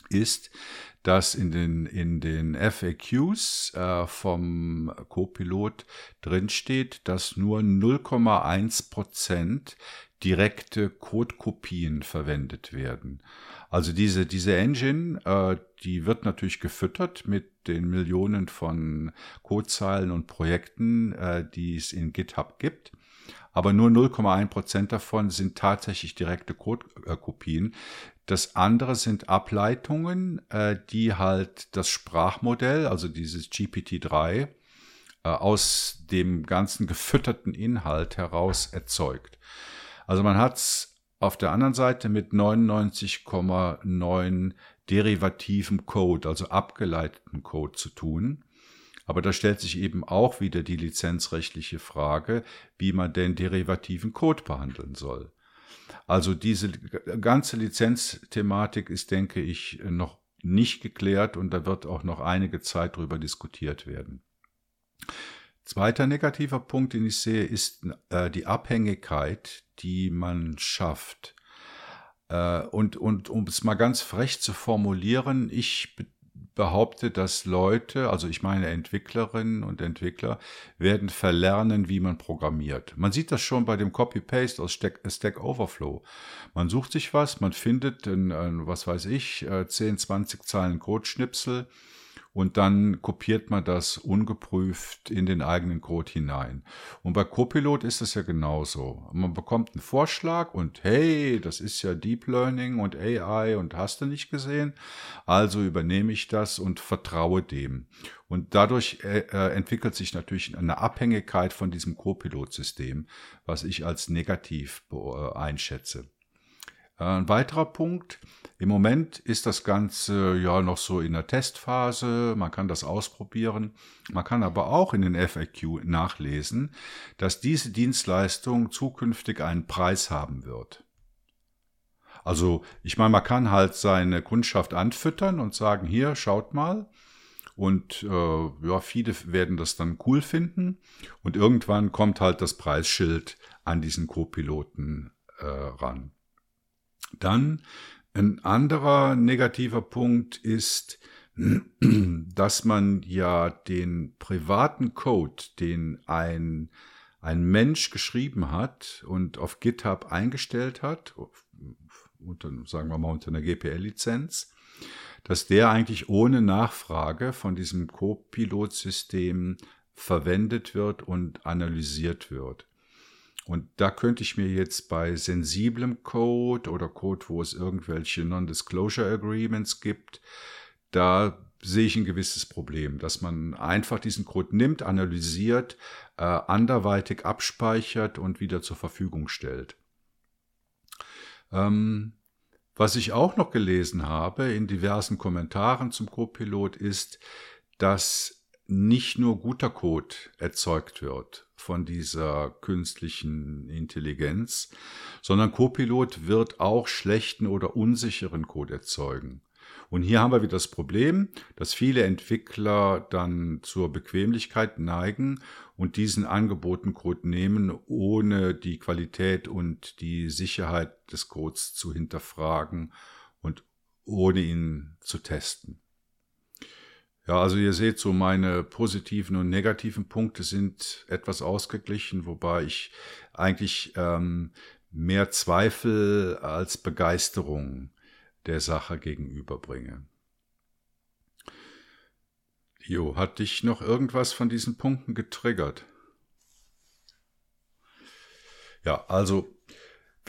ist, dass in den, in den FAQs äh, vom Copilot drinsteht, dass nur 0,1 Prozent direkte Codekopien verwendet werden. Also diese, diese Engine, äh, die wird natürlich gefüttert mit den Millionen von Codezeilen und Projekten, äh, die es in GitHub gibt. Aber nur 0,1 Prozent davon sind tatsächlich direkte Codekopien. Das andere sind Ableitungen, äh, die halt das Sprachmodell, also dieses GPT-3, äh, aus dem ganzen gefütterten Inhalt heraus erzeugt. Also man hat es auf der anderen Seite mit 99,9 derivativen Code, also abgeleiteten Code zu tun. Aber da stellt sich eben auch wieder die lizenzrechtliche Frage, wie man den derivativen Code behandeln soll. Also diese ganze Lizenzthematik ist, denke ich, noch nicht geklärt und da wird auch noch einige Zeit drüber diskutiert werden. Zweiter negativer Punkt, den ich sehe, ist äh, die Abhängigkeit, die man schafft. Äh, und, und um es mal ganz frech zu formulieren, ich behaupte, dass Leute, also ich meine Entwicklerinnen und Entwickler, werden verlernen, wie man programmiert. Man sieht das schon bei dem Copy-Paste aus Stack, Overflow. Man sucht sich was, man findet, ein, was weiß ich, 10, äh, 20 Zeilen Codeschnipsel und dann kopiert man das ungeprüft in den eigenen Code hinein. Und bei Copilot ist es ja genauso. Man bekommt einen Vorschlag und hey, das ist ja Deep Learning und AI und hast du nicht gesehen. Also übernehme ich das und vertraue dem. Und dadurch äh, äh entwickelt sich natürlich eine Abhängigkeit von diesem Copilot-System, was ich als negativ äh, einschätze. Äh, ein weiterer Punkt, im Moment ist das Ganze ja noch so in der Testphase, man kann das ausprobieren, man kann aber auch in den FAQ nachlesen, dass diese Dienstleistung zukünftig einen Preis haben wird. Also ich meine, man kann halt seine Kundschaft anfüttern und sagen, hier, schaut mal. Und äh, ja, viele werden das dann cool finden. Und irgendwann kommt halt das Preisschild an diesen Co-Piloten äh, ran. Dann ein anderer negativer Punkt ist, dass man ja den privaten Code, den ein, ein Mensch geschrieben hat und auf GitHub eingestellt hat, unter, sagen wir mal unter einer GPL-Lizenz, dass der eigentlich ohne Nachfrage von diesem Co-Pilot-System verwendet wird und analysiert wird. Und da könnte ich mir jetzt bei sensiblem Code oder Code, wo es irgendwelche Non-Disclosure Agreements gibt, da sehe ich ein gewisses Problem, dass man einfach diesen Code nimmt, analysiert, äh, anderweitig abspeichert und wieder zur Verfügung stellt. Ähm, was ich auch noch gelesen habe in diversen Kommentaren zum Copilot ist, dass nicht nur guter Code erzeugt wird von dieser künstlichen Intelligenz, sondern Copilot wird auch schlechten oder unsicheren Code erzeugen. Und hier haben wir wieder das Problem, dass viele Entwickler dann zur Bequemlichkeit neigen und diesen Angeboten Code nehmen, ohne die Qualität und die Sicherheit des Codes zu hinterfragen und ohne ihn zu testen. Ja, also ihr seht so, meine positiven und negativen Punkte sind etwas ausgeglichen, wobei ich eigentlich ähm, mehr Zweifel als Begeisterung der Sache gegenüberbringe. Jo, hat dich noch irgendwas von diesen Punkten getriggert? Ja, also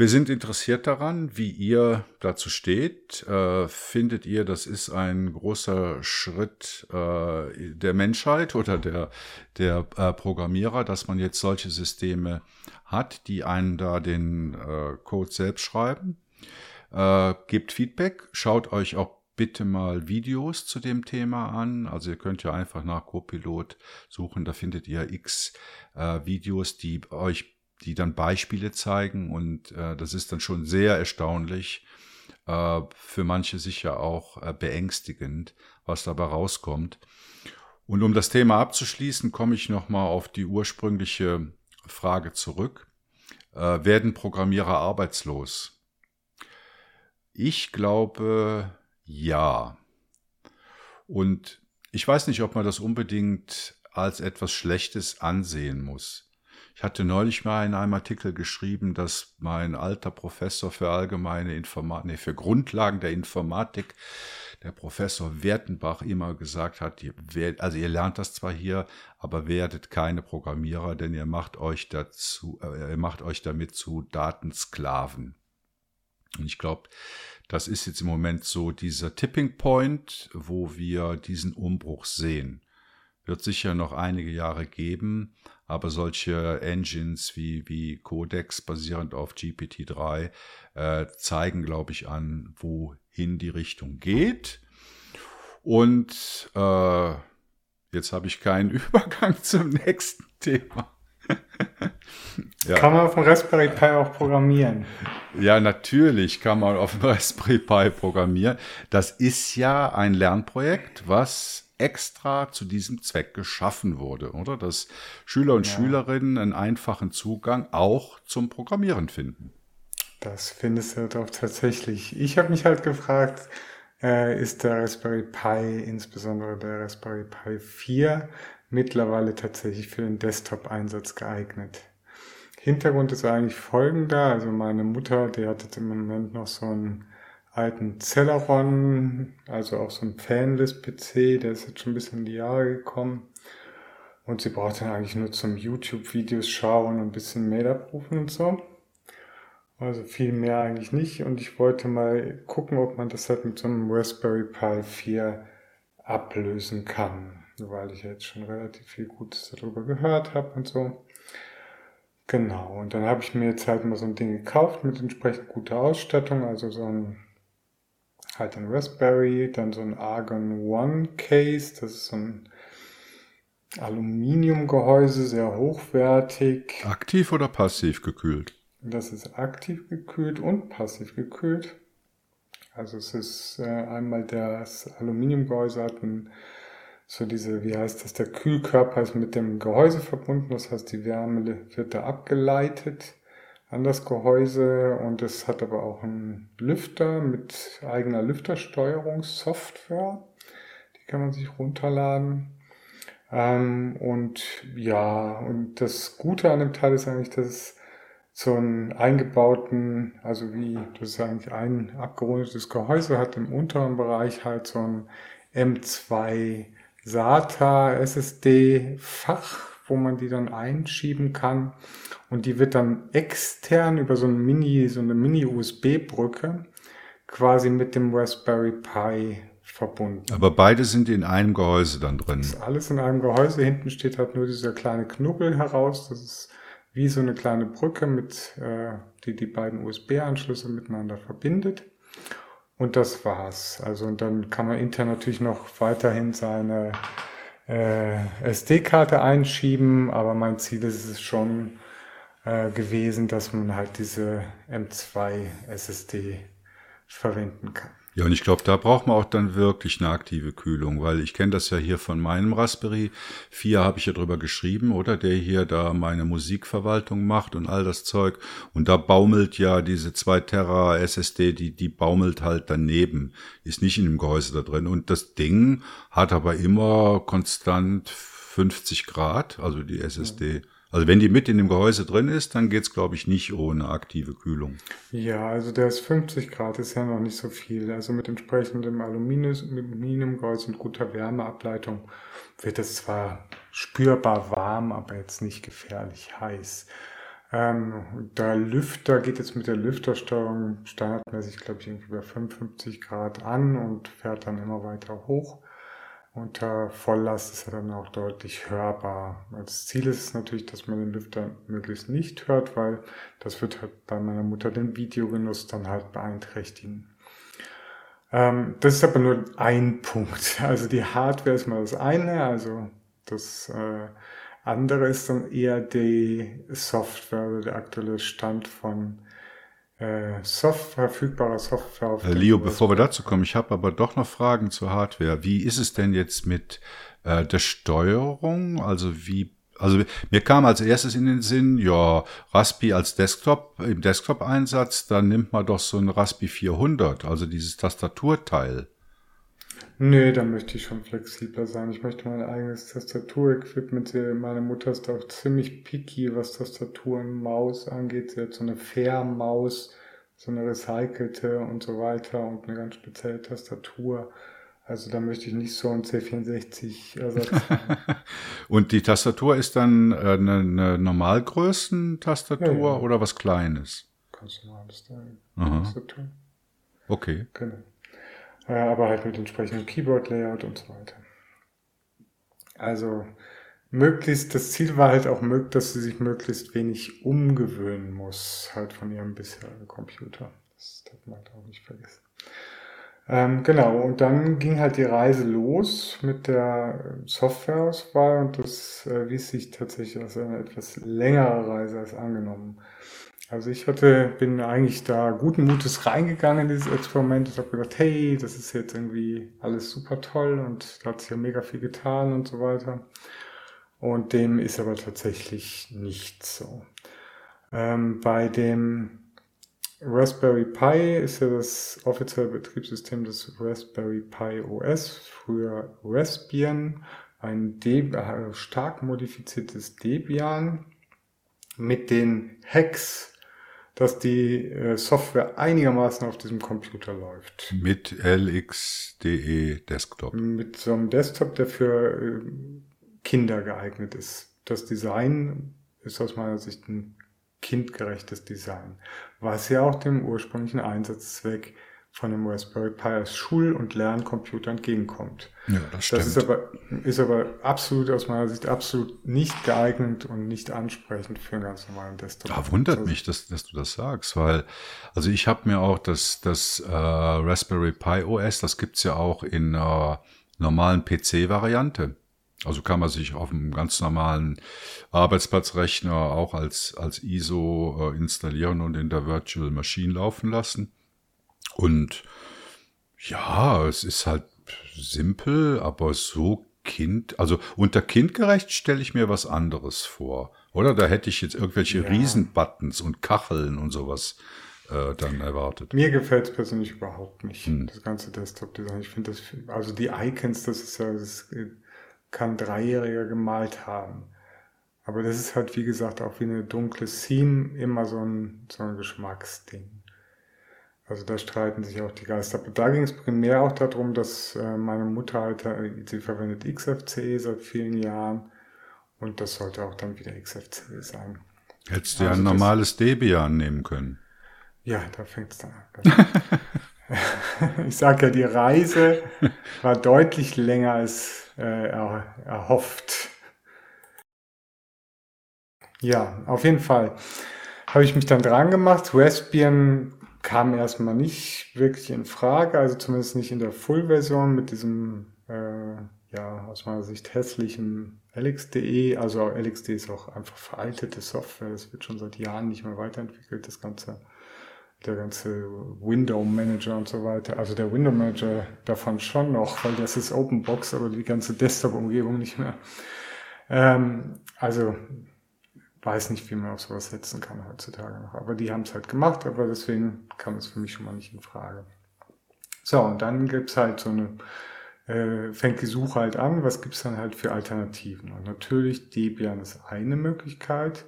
wir sind interessiert daran, wie ihr dazu steht. Äh, findet ihr, das ist ein großer Schritt äh, der Menschheit oder der, der äh, Programmierer, dass man jetzt solche Systeme hat, die einen da den äh, Code selbst schreiben? Äh, gebt Feedback, schaut euch auch bitte mal Videos zu dem Thema an. Also ihr könnt ja einfach nach Copilot suchen, da findet ihr x äh, Videos, die euch, die dann Beispiele zeigen und äh, das ist dann schon sehr erstaunlich, äh, für manche sicher auch äh, beängstigend, was dabei rauskommt. Und um das Thema abzuschließen, komme ich nochmal auf die ursprüngliche Frage zurück. Äh, werden Programmierer arbeitslos? Ich glaube ja. Und ich weiß nicht, ob man das unbedingt als etwas Schlechtes ansehen muss. Ich hatte neulich mal in einem Artikel geschrieben, dass mein alter Professor für allgemeine Informatik, nee, für Grundlagen der Informatik, der Professor Wertenbach immer gesagt hat, ihr also ihr lernt das zwar hier, aber werdet keine Programmierer, denn ihr macht euch dazu, äh, ihr macht euch damit zu Datensklaven. Und ich glaube, das ist jetzt im Moment so dieser Tipping Point, wo wir diesen Umbruch sehen. Wird sicher noch einige Jahre geben, aber solche Engines wie, wie Codex basierend auf GPT-3 äh, zeigen, glaube ich, an, wohin die Richtung geht. Und äh, jetzt habe ich keinen Übergang zum nächsten Thema. ja. Kann man auf dem Raspberry Pi auch programmieren? Ja, natürlich kann man auf dem Raspberry Pi programmieren. Das ist ja ein Lernprojekt, was extra zu diesem Zweck geschaffen wurde, oder? Dass Schüler und ja. Schülerinnen einen einfachen Zugang auch zum Programmieren finden. Das findest du doch tatsächlich. Ich habe mich halt gefragt, äh, ist der Raspberry Pi, insbesondere der Raspberry Pi 4, mittlerweile tatsächlich für den Desktop-Einsatz geeignet. Hintergrund ist eigentlich folgender. Also meine Mutter, die hat jetzt im Moment noch so einen alten Celeron, also auch so ein Fanless-PC, der ist jetzt schon ein bisschen in die Jahre gekommen. Und sie braucht dann eigentlich nur zum YouTube-Videos schauen und ein bisschen Mail abrufen und so. Also viel mehr eigentlich nicht. Und ich wollte mal gucken, ob man das halt mit so einem Raspberry Pi 4 ablösen kann. Weil ich jetzt schon relativ viel Gutes darüber gehört habe und so. Genau, und dann habe ich mir jetzt halt mal so ein Ding gekauft mit entsprechend guter Ausstattung, also so ein halt ein Raspberry, dann so ein Argon One Case, das ist so ein Aluminiumgehäuse, sehr hochwertig. Aktiv oder passiv gekühlt? Das ist aktiv gekühlt und passiv gekühlt. Also es ist äh, einmal das Aluminiumgehäuse hat ein, so diese, wie heißt das, der Kühlkörper ist mit dem Gehäuse verbunden, das heißt die Wärme wird da abgeleitet an das Gehäuse und es hat aber auch einen Lüfter mit eigener Lüftersteuerungssoftware. Die kann man sich runterladen. Ähm, und ja, und das Gute an dem Teil ist eigentlich, dass es so einen eingebauten, also wie, das ist eigentlich ein abgerundetes Gehäuse, hat im unteren Bereich halt so ein M2 SATA SSD Fach, wo man die dann einschieben kann. Und die wird dann extern über so eine Mini, so eine Mini-USB-Brücke quasi mit dem Raspberry Pi verbunden. Aber beide sind in einem Gehäuse dann drin. Das ist alles in einem Gehäuse. Hinten steht halt nur dieser kleine Knubbel heraus. Das ist wie so eine kleine Brücke, mit, äh, die die beiden USB-Anschlüsse miteinander verbindet. Und das war's. Also und dann kann man intern natürlich noch weiterhin seine äh, SD-Karte einschieben, aber mein Ziel ist es schon äh, gewesen, dass man halt diese M2 SSD verwenden kann. Ja, und ich glaube, da braucht man auch dann wirklich eine aktive Kühlung, weil ich kenne das ja hier von meinem Raspberry 4, habe ich ja drüber geschrieben, oder der hier da meine Musikverwaltung macht und all das Zeug. Und da baumelt ja diese 2 Terra SSD, die, die baumelt halt daneben, ist nicht in dem Gehäuse da drin. Und das Ding hat aber immer konstant 50 Grad, also die SSD. Mhm. Also wenn die mit in dem Gehäuse drin ist, dann geht's glaube ich, nicht ohne aktive Kühlung. Ja, also der ist 50 Grad, ist ja noch nicht so viel. Also mit entsprechendem Aluminiumgehäuse und guter Wärmeableitung wird es zwar spürbar warm, aber jetzt nicht gefährlich heiß. Ähm, der Lüfter geht jetzt mit der Lüftersteuerung standardmäßig, glaube ich, irgendwie bei 55 Grad an und fährt dann immer weiter hoch. Unter Volllast ist er dann auch deutlich hörbar. Das Ziel ist es natürlich, dass man den Lüfter möglichst nicht hört, weil das wird halt bei meiner Mutter den Videogenuss dann halt beeinträchtigen. Ähm, das ist aber nur ein Punkt. Also die Hardware ist mal das eine, also das äh, andere ist dann eher die Software, der aktuelle Stand von Soft, verfügbarer Software auf äh, Leo, bevor wir dazu kommen, ich habe aber doch noch Fragen zur Hardware. Wie ist es denn jetzt mit äh, der Steuerung? Also wie also mir kam als erstes in den Sinn, ja, Raspi als Desktop, im Desktop-Einsatz, dann nimmt man doch so ein Raspi 400, also dieses Tastaturteil. Nee, da möchte ich schon flexibler sein. Ich möchte mein eigenes Tastaturequipment sehen. Meine Mutter ist auch ziemlich picky, was Tastatur und Maus angeht. Sie hat so eine Fair-Maus, so eine recycelte und so weiter und eine ganz spezielle Tastatur. Also da möchte ich nicht so ein C64-Ersatz Und die Tastatur ist dann äh, eine, eine Normalgrößen-Tastatur ja, ja. oder was Kleines? Ganz normales Tastatur. Okay. Genau aber halt mit entsprechendem Keyboard-Layout und so weiter. Also möglichst, das Ziel war halt auch, dass sie sich möglichst wenig umgewöhnen muss, halt von ihrem bisherigen Computer. Das darf man halt auch nicht vergessen. Ähm, genau, und dann ging halt die Reise los mit der Softwareauswahl und das äh, wies sich tatsächlich als eine etwas längere Reise als angenommen. Also ich hatte, bin eigentlich da guten Mutes reingegangen in dieses Experiment und habe gedacht, hey, das ist jetzt irgendwie alles super toll und da hat sich ja mega viel getan und so weiter. Und dem ist aber tatsächlich nicht so. Ähm, bei dem Raspberry Pi ist ja das offizielle Betriebssystem des Raspberry Pi OS, früher Raspbian, ein De äh, stark modifiziertes Debian mit den Hacks dass die äh, Software einigermaßen auf diesem Computer läuft. Mit LXDE Desktop. Mit so einem Desktop, der für äh, Kinder geeignet ist. Das Design ist aus meiner Sicht ein kindgerechtes Design, was ja auch dem ursprünglichen Einsatzzweck von dem Raspberry Pi als Schul- und Lerncomputer entgegenkommt. Ja, das stimmt. Das ist aber, ist aber absolut aus meiner Sicht absolut nicht geeignet und nicht ansprechend für einen ganz normalen Desktop. Ah, wundert also, mich, dass, dass du das sagst, weil, also ich habe mir auch das, das äh, Raspberry Pi OS, das gibt's ja auch in äh, normalen PC-Variante. Also kann man sich auf einem ganz normalen Arbeitsplatzrechner auch als, als ISO äh, installieren und in der Virtual Machine laufen lassen. Und Ja, es ist halt simpel, aber so Kind, also unter kindgerecht stelle ich mir was anderes vor. Oder da hätte ich jetzt irgendwelche ja. Riesenbuttons und Kacheln und sowas äh, dann erwartet. Mir gefällt es persönlich überhaupt nicht, hm. das ganze Desktop-Design. Ich finde das, also die Icons, das ist ja, das kann Dreijähriger gemalt haben. Aber das ist halt, wie gesagt, auch wie eine dunkle Theme immer so ein, so ein Geschmacksding. Also da streiten sich auch die Geister. Aber da ging es primär auch darum, dass äh, meine Mutter halt, äh, sie verwendet XFCE seit vielen Jahren und das sollte auch dann wieder XFCE sein. Hättest du also ja ein normales Debian nehmen können. Ja, da fängt es dann an. ich sage ja, die Reise war deutlich länger als äh, er, erhofft. Ja, auf jeden Fall habe ich mich dann dran gemacht. Raspbian kam erstmal nicht wirklich in Frage, also zumindest nicht in der Full-Version mit diesem, äh, ja, aus meiner Sicht hässlichen LXDE. Also LXDE ist auch einfach veraltete Software, das wird schon seit Jahren nicht mehr weiterentwickelt, das ganze, der ganze Window Manager und so weiter. Also der Window Manager davon schon noch, weil das ist Open Box, aber die ganze Desktop-Umgebung nicht mehr. Ähm, also weiß nicht, wie man auf sowas setzen kann heutzutage noch. Aber die haben es halt gemacht, aber deswegen kam es für mich schon mal nicht in Frage. So, und dann gibt's halt so eine, äh, fängt die Suche halt an, was gibt's dann halt für Alternativen? Und natürlich, Debian ist eine Möglichkeit.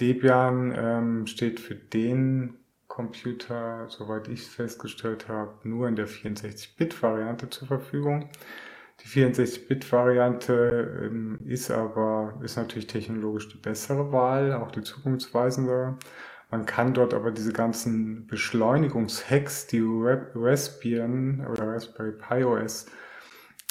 Debian ähm, steht für den Computer, soweit ich es festgestellt habe, nur in der 64-Bit-Variante zur Verfügung. Die 64-Bit-Variante ähm, ist aber, ist natürlich technologisch die bessere Wahl, auch die zukunftsweisende. Man kann dort aber diese ganzen Beschleunigungshacks, die Raspbian oder Raspberry Pi OS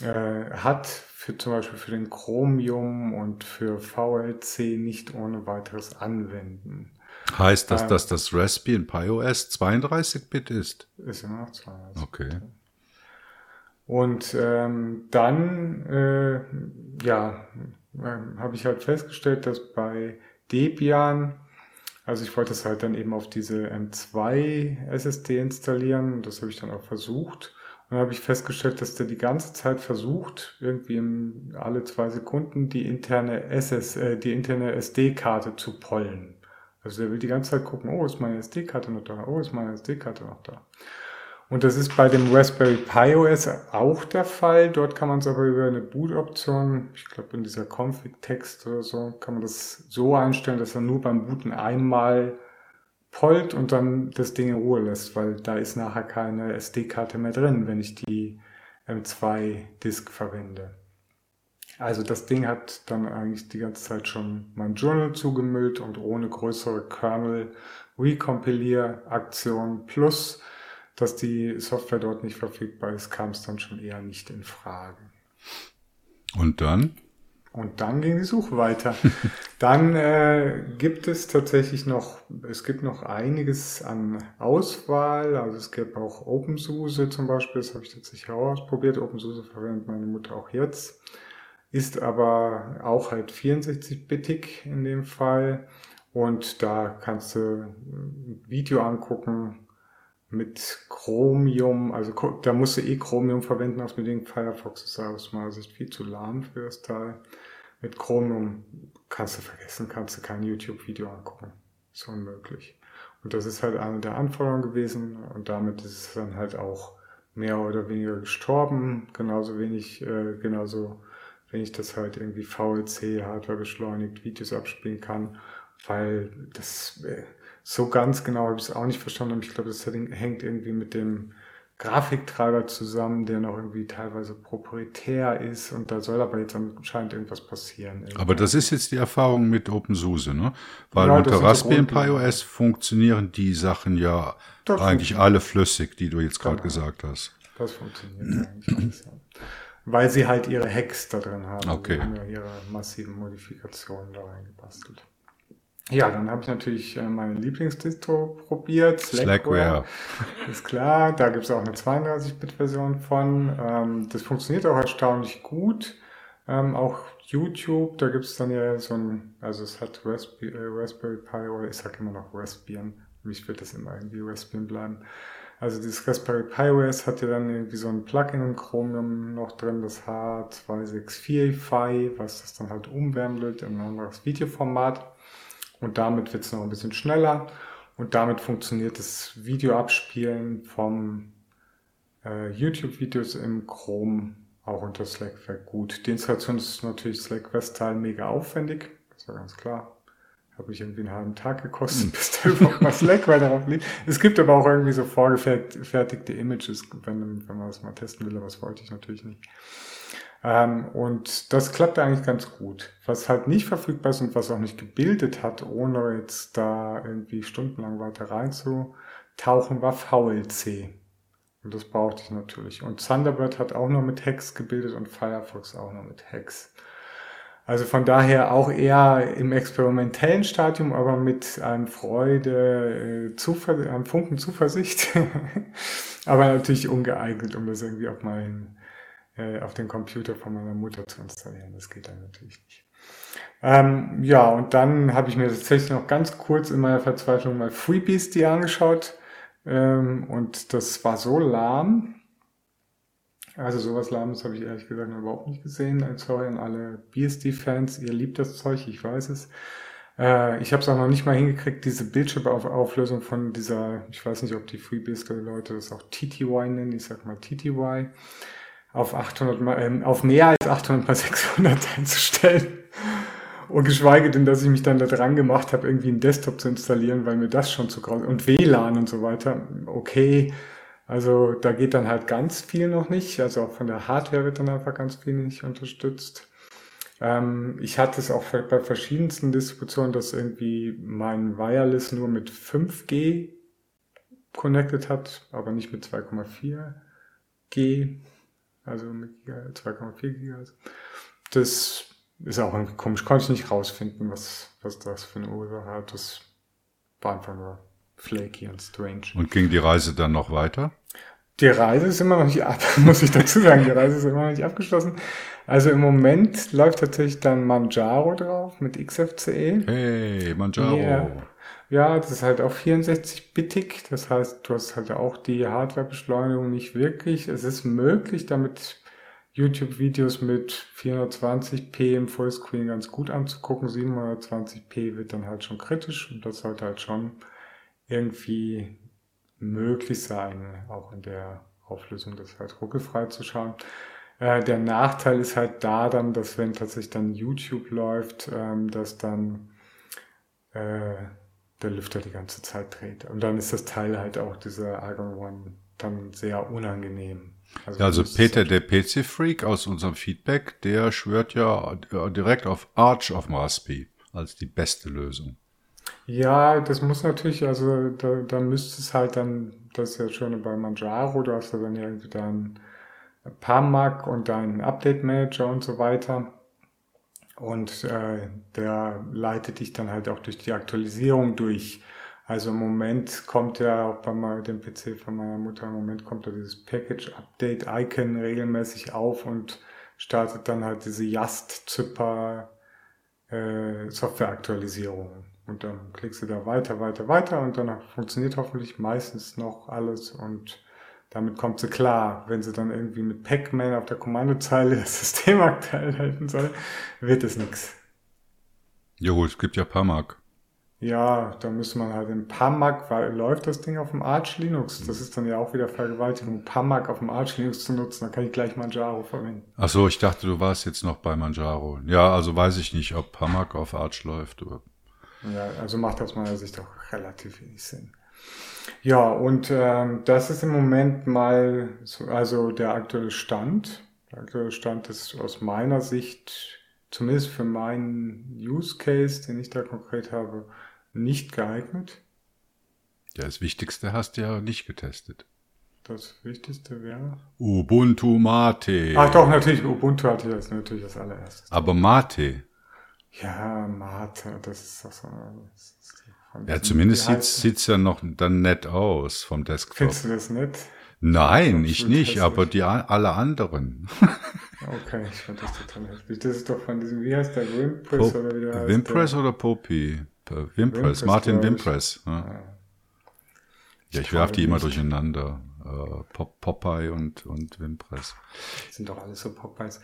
äh, hat, für zum Beispiel für den Chromium und für VLC nicht ohne weiteres anwenden. Heißt das, ähm, dass das Raspbian Pi OS 32-Bit ist? Ist immer noch 32. Okay. Und ähm, dann, äh, ja, äh, habe ich halt festgestellt, dass bei Debian, also ich wollte es halt dann eben auf diese M2 SSD installieren, das habe ich dann auch versucht. Und dann habe ich festgestellt, dass der die ganze Zeit versucht, irgendwie im, alle zwei Sekunden die interne SS, äh, die interne SD-Karte zu pollen. Also der will die ganze Zeit gucken, oh, ist meine SD-Karte noch da? Oh, ist meine SD-Karte noch da? Und das ist bei dem Raspberry Pi OS auch der Fall. Dort kann man es aber über eine Boot-Option, ich glaube in dieser Config-Text oder so, kann man das so einstellen, dass er nur beim Booten einmal pollt und dann das Ding in Ruhe lässt, weil da ist nachher keine SD-Karte mehr drin, wenn ich die M2-Disk verwende. Also das Ding hat dann eigentlich die ganze Zeit schon mein Journal zugemüllt und ohne größere Kernel-Recompilier-Aktion plus dass die Software dort nicht verfügbar ist, kam es dann schon eher nicht in Frage. Und dann? Und dann ging die Suche weiter. dann äh, gibt es tatsächlich noch, es gibt noch einiges an Auswahl. Also es gibt auch OpenSUSE zum Beispiel, das habe ich tatsächlich auch ausprobiert. OpenSUSE verwendet meine Mutter auch jetzt. Ist aber auch halt 64-bittig in dem Fall. Und da kannst du ein Video angucken, mit Chromium, also da musst du eh Chromium verwenden aus dem Firefox ist aus meiner Sicht viel zu lahm für das Teil. Mit Chromium kannst du vergessen, kannst du kein YouTube-Video angucken. Ist unmöglich. Und das ist halt eine der Anforderungen gewesen und damit ist es dann halt auch mehr oder weniger gestorben. Genauso wenig, äh, genauso wenn ich das halt irgendwie VLC, Hardware beschleunigt, Videos abspielen kann, weil das, äh, so ganz genau habe ich es auch nicht verstanden, aber ich glaube, das hängt irgendwie mit dem Grafiktreiber zusammen, der noch irgendwie teilweise proprietär ist und da soll aber jetzt anscheinend irgendwas passieren. Irgendwie. Aber das ist jetzt die Erfahrung mit OpenSUSE, ne? Weil ja, unter Raspberry Pi OS funktionieren die Sachen ja das eigentlich alle flüssig, die du jetzt gerade genau. gesagt hast. Das funktioniert eigentlich alles, ja. Weil sie halt ihre Hacks da drin haben. Okay. Sie haben ja ihre massiven Modifikationen da reingebastelt. Ja, dann habe ich natürlich äh, meine Lieblingsdistro probiert. Slackware. Slackware. Ist klar, da gibt es auch eine 32-Bit-Version von. Ähm, das funktioniert auch erstaunlich gut. Ähm, auch YouTube, da gibt es dann ja so ein, also es hat Raspberry, äh, Raspberry Pi oder ich sage immer noch Raspbian. Mich wird das immer irgendwie Raspbian bleiben. Also dieses Raspberry Pi OS hat ja dann irgendwie so ein Plugin in Chromium noch drin, das H264Fi, was das dann halt umwandelt in ein anderes Videoformat. Und damit wird es noch ein bisschen schneller. Und damit funktioniert das Videoabspielen vom äh, YouTube-Videos im Chrome auch unter Slack sehr gut. Die Installation ist natürlich Slack Westteil mega aufwendig, das war ganz klar. Habe ich irgendwie einen halben Tag gekostet, hm. bis da überhaupt mal Slack weiter drauf liegt. Es gibt aber auch irgendwie so vorgefertigte Images, wenn, wenn man das mal testen will, aber das wollte ich natürlich nicht. Ähm, und das klappt eigentlich ganz gut. Was halt nicht verfügbar ist und was auch nicht gebildet hat, ohne jetzt da irgendwie stundenlang weiter reinzutauchen, war VLC. Und das brauchte ich natürlich. Und Thunderbird hat auch noch mit Hex gebildet und Firefox auch noch mit Hex. Also von daher auch eher im experimentellen Stadium, aber mit einem Freude, äh, Zuver einem Funken Zuversicht. aber natürlich ungeeignet, um das irgendwie auf meinen, äh, auf den Computer von meiner Mutter zu installieren. Das geht dann natürlich nicht. Ähm, ja, und dann habe ich mir tatsächlich noch ganz kurz in meiner Verzweiflung mal FreeBSD angeschaut ähm, und das war so lahm. Also sowas Lahmes habe ich ehrlich gesagt noch überhaupt nicht gesehen. Sorry an alle BSD-Fans, ihr liebt das Zeug, ich weiß es. Äh, ich habe es auch noch nicht mal hingekriegt, diese Bildschirmauflösung von dieser, ich weiß nicht, ob die FreeBSD-Leute das auch TTY nennen, ich sag mal TTY, auf 800 mal, äh, auf mehr als 800 mal 600 einzustellen. Und geschweige denn, dass ich mich dann da dran gemacht habe, irgendwie einen Desktop zu installieren, weil mir das schon zu grausam und WLAN und so weiter. Okay, also da geht dann halt ganz viel noch nicht. Also auch von der Hardware wird dann einfach ganz viel nicht unterstützt. Ähm, ich hatte es auch bei verschiedensten Distributionen, dass irgendwie mein Wireless nur mit 5G connected hat, aber nicht mit 2,4 G, also mit 2,4 GHz. Das ist auch irgendwie komisch. Konnte ich nicht rausfinden, was, was das für eine Ursache hat. Das war einfach nur flaky und strange. Und ging die Reise dann noch weiter? Die Reise ist immer noch nicht ab, muss ich dazu sagen. Die Reise ist immer noch nicht abgeschlossen. Also im Moment läuft tatsächlich dann Manjaro drauf mit XFCE. Hey, Manjaro. Yeah. Ja, das ist halt auch 64-bittig. Das heißt, du hast halt auch die Hardwarebeschleunigung nicht wirklich. Es ist möglich, damit YouTube-Videos mit 420p im Fullscreen ganz gut anzugucken. 720p wird dann halt schon kritisch und das sollte halt schon irgendwie möglich sein, auch in der Auflösung das halt ruckelfrei zu schauen. Äh, der Nachteil ist halt da dann, dass wenn tatsächlich dann YouTube läuft, ähm, dass dann äh, der Lüfter die ganze Zeit dreht. Und dann ist das Teil halt auch dieser Argon One dann sehr unangenehm. Also, also Peter, der PC-Freak aus unserem Feedback, der schwört ja direkt auf Arch auf Raspi als die beste Lösung. Ja, das muss natürlich, also da, da müsste es halt dann, das ist ja schon bei Manjaro, du hast ja dann irgendwie deinen PAMAC und deinen Update Manager und so weiter. Und äh, der leitet dich dann halt auch durch die Aktualisierung durch. Also im Moment kommt ja auch bei dem PC von meiner Mutter, im Moment kommt da dieses Package Update Icon regelmäßig auf und startet dann halt diese Just-Zipper äh, Softwareaktualisierung. Und dann klickst du da weiter, weiter, weiter und dann funktioniert hoffentlich meistens noch alles und damit kommt sie klar. Wenn sie dann irgendwie mit Pac-Man auf der Kommandozeile das System aktuell halten soll, wird es nichts. Jo, es gibt ja Pamak. Ja, da müsste man halt in PAMAC, weil läuft das Ding auf dem Arch Linux. Das ist dann ja auch wieder Vergewaltigung, PAMAC auf dem Arch Linux zu nutzen. Da kann ich gleich Manjaro verwenden. Ach so, ich dachte, du warst jetzt noch bei Manjaro. Ja, also weiß ich nicht, ob PAMAC auf Arch läuft. Oder? Ja, also macht aus meiner Sicht auch relativ wenig Sinn. Ja, und ähm, das ist im Moment mal so, also der aktuelle Stand. Der aktuelle Stand ist aus meiner Sicht, zumindest für meinen Use Case, den ich da konkret habe, nicht geeignet. Ja, das Wichtigste hast du ja nicht getestet. Das Wichtigste wäre? Ubuntu Mate. Ach doch, natürlich, Ubuntu hatte ich das natürlich als allererstes. Aber Mate. Ja, Mate, das ist doch so. Das ja, zumindest sieht es ja noch dann nett aus vom Desktop. Findest du das nett? Nein, ich nicht, hässlich. aber die alle anderen. okay, ich fand das total hässlich. Das ist doch von diesem, wie heißt der, Wimpress oder wie der heißt? Wimpress oder Poppy? Wimpress, Martin Wimpress. Ja. Ja, ich werfe die immer durcheinander. Äh, Pop Popeye und, und Wimpress. Sind doch alles so Popeyes.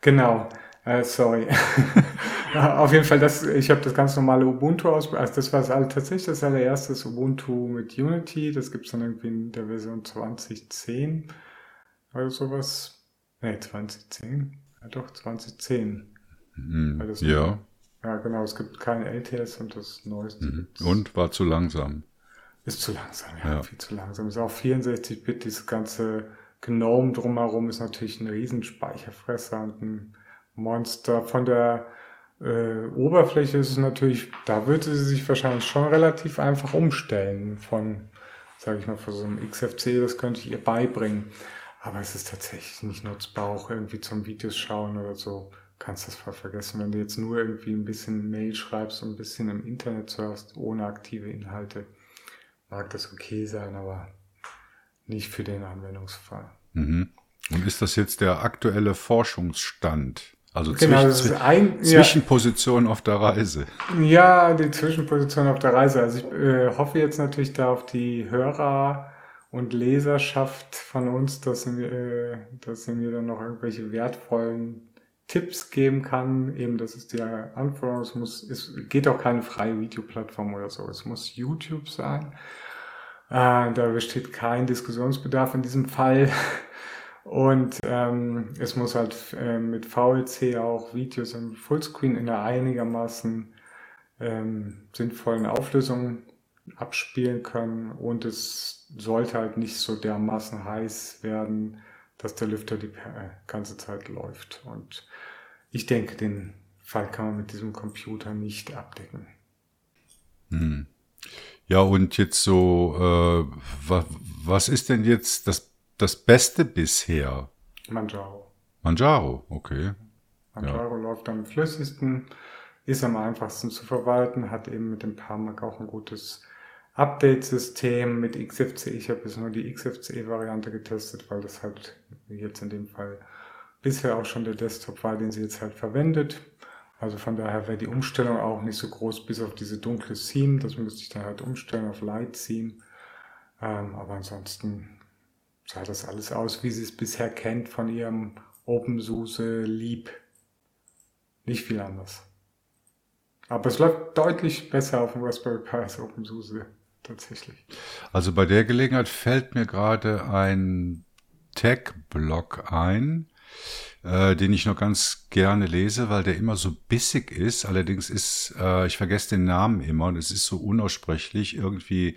Genau. Äh, sorry. Auf jeden Fall, das, ich habe das ganz normale Ubuntu aus, also das war halt tatsächlich das allererste Ubuntu mit Unity. Das gibt's dann irgendwie in der Version 2010 oder sowas. Nee, 2010. Ja doch, 2010. Mhm. Ja. Ja, genau, es gibt kein LTS und das neueste. Mhm. Und war zu langsam. Ist zu langsam, ja, ja. viel zu langsam. Ist auch 64-Bit, dieses ganze Gnome drumherum ist natürlich ein Riesenspeicherfresser und ein Monster. Von der äh, Oberfläche ist es natürlich, da würde sie sich wahrscheinlich schon relativ einfach umstellen von, sage ich mal, von so einem XFC, das könnte ich ihr beibringen. Aber es ist tatsächlich nicht nutzbar, auch irgendwie zum Videos schauen oder so. Kannst das voll vergessen, wenn du jetzt nur irgendwie ein bisschen Mail schreibst und ein bisschen im Internet surfst, ohne aktive Inhalte. Mag das okay sein, aber nicht für den Anwendungsfall. Mhm. Und ist das jetzt der aktuelle Forschungsstand? Also genau, zwischen, ein, Zwischenposition ja. auf der Reise. Ja, die Zwischenposition auf der Reise. Also ich äh, hoffe jetzt natürlich da auf die Hörer und Leserschaft von uns, dass sie, äh, dass sie mir dann noch irgendwelche wertvollen Tipps geben kann. Eben, das ist die Anforderung. Es muss, es geht auch keine freie Videoplattform oder so. Es muss YouTube sein. Äh, da besteht kein Diskussionsbedarf in diesem Fall. Und ähm, es muss halt äh, mit VLC auch Videos im Fullscreen in einer einigermaßen ähm, sinnvollen Auflösung abspielen können. Und es sollte halt nicht so dermaßen heiß werden, dass der Lüfter die äh, ganze Zeit läuft. Und ich denke, den Fall kann man mit diesem Computer nicht abdecken. Hm. Ja, und jetzt so, äh, was, was ist denn jetzt das, das Beste bisher? Manjaro. Manjaro, okay. Manjaro ja. läuft am flüssigsten, ist am einfachsten zu verwalten, hat eben mit dem Parmac auch ein gutes Update-System mit XFCE. Ich habe jetzt nur die XFCE-Variante getestet, weil das halt jetzt in dem Fall bisher auch schon der Desktop war, den sie jetzt halt verwendet. Also von daher wäre die Umstellung auch nicht so groß, bis auf diese dunkle Theme. Das müsste ich dann halt umstellen auf Light Theme. Ähm, aber ansonsten sah das alles aus, wie sie es bisher kennt von ihrem OpenSUSE Lieb. Nicht viel anders. Aber es läuft deutlich besser auf dem Raspberry Pi als OpenSUSE tatsächlich. Also bei der Gelegenheit fällt mir gerade ein Tech-Blog ein, äh, den ich noch ganz gerne lese, weil der immer so bissig ist. Allerdings ist, äh, ich vergesse den Namen immer und es ist so unaussprechlich, irgendwie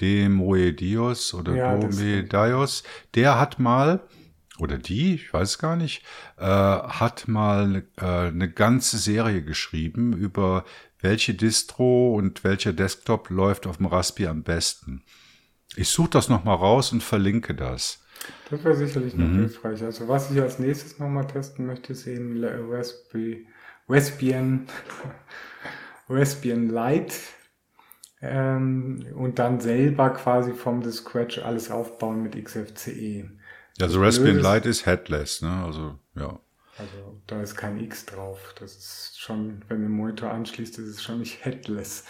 Demoedios oder ja, Domedios. Der hat mal, oder die, ich weiß gar nicht, äh, hat mal äh, eine ganze Serie geschrieben über welche Distro und welcher Desktop läuft auf dem Raspi am besten. Ich suche das nochmal raus und verlinke das. Das wäre sicherlich noch mhm. hilfreich. Also was ich als nächstes nochmal testen möchte, ist eben Raspbian, Raspbian Lite ähm, und dann selber quasi vom Scratch alles aufbauen mit XFCE. Also Raspbian Lite ist headless, ne? Also ja. Also da ist kein X drauf. Das ist schon, wenn du den Monitor anschließt, ist es schon nicht headless.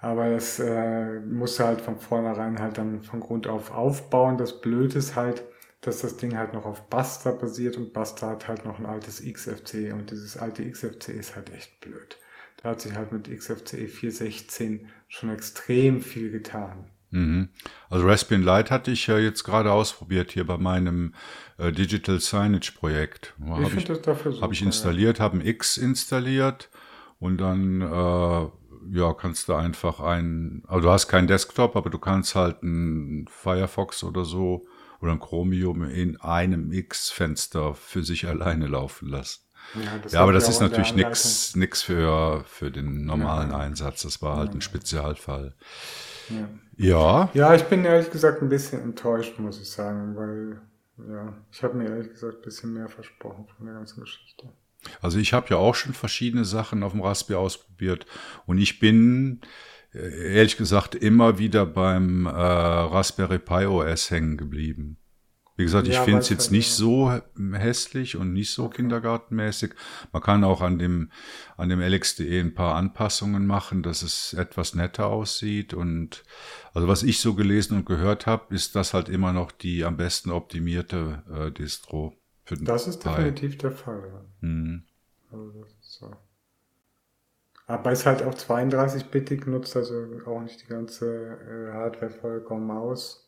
Aber das äh, musst du halt von vornherein halt dann von Grund auf aufbauen. Das Blöde ist halt, dass das Ding halt noch auf Buster basiert und Buster hat halt noch ein altes XFCE und dieses alte XFCE ist halt echt blöd. Da hat sich halt mit XFCE 416 schon extrem viel getan. Mhm. Also Raspbian Lite hatte ich ja jetzt gerade ausprobiert hier bei meinem äh, Digital Signage Projekt. Habe ich, ich, hab ich installiert, habe ein X installiert und dann äh, ja, kannst du einfach ein, also du hast keinen Desktop, aber du kannst halt ein Firefox oder so oder ein Chromium in einem X-Fenster für sich alleine laufen lassen. Ja, ja aber das ist natürlich nichts nix für, für den normalen ja. Einsatz. Das war halt ein Spezialfall. Ja. ja. Ja, ich bin ehrlich gesagt ein bisschen enttäuscht, muss ich sagen, weil ja, ich habe mir ehrlich gesagt ein bisschen mehr versprochen von der ganzen Geschichte. Also ich habe ja auch schon verschiedene Sachen auf dem Raspberry ausprobiert und ich bin äh, ehrlich gesagt immer wieder beim äh, Raspberry Pi OS hängen geblieben. Wie gesagt, ich Ja, finde es jetzt halt, nicht so hässlich und nicht so kindergartenmäßig. Man kann auch an dem, an dem LXDE ein paar Anpassungen machen, dass es etwas netter aussieht. Und also was ich so gelesen und gehört habe, ist das halt immer noch die am besten optimierte äh, Distro für den Das ist definitiv der Fall. ja. Hm. Also das ist so. Aber ist halt auch 32-bittig, nutzt also auch nicht die ganze äh, Hardware vollkommen aus.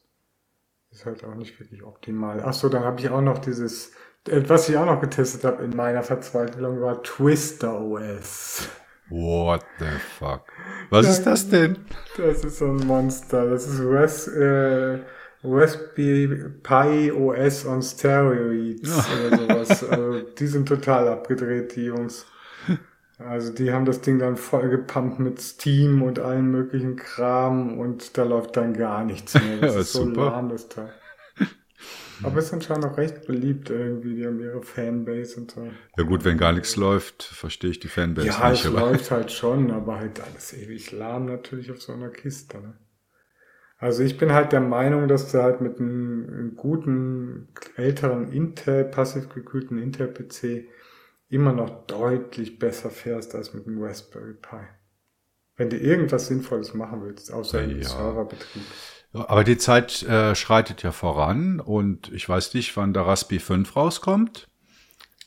Ist halt auch nicht wirklich optimal. Ach so, dann habe ich auch noch dieses, äh, was ich auch noch getestet habe in meiner Verzweiflung war Twister OS. What the fuck? Was ist das denn? Das ist so ein Monster. Das ist Res, äh, Raspberry Pi OS on Steroids oder sowas. Also, die sind total abgedreht, die Jungs. Also die haben das Ding dann voll gepumpt mit Steam und allen möglichen Kram und da läuft dann gar nichts mehr. Das Ja, ist so super. lahm, das Teil. Aber ist anscheinend auch recht beliebt irgendwie. Die haben ihre Fanbase und so. Ja gut, wenn gar nichts läuft, verstehe ich die Fanbase Ja, nicht. es Aber läuft halt schon, aber halt alles ewig lahm natürlich auf so einer Kiste. Ne? Also ich bin halt der Meinung, dass du halt mit einem, einem guten, älteren Intel, passiv gekühlten Intel-PC immer noch deutlich besser fährst als mit einem Raspberry Pi. Wenn du irgendwas Sinnvolles machen willst, außer im Ja. Serverbetrieb. Aber die Zeit äh, schreitet ja voran und ich weiß nicht, wann der Raspi 5 rauskommt.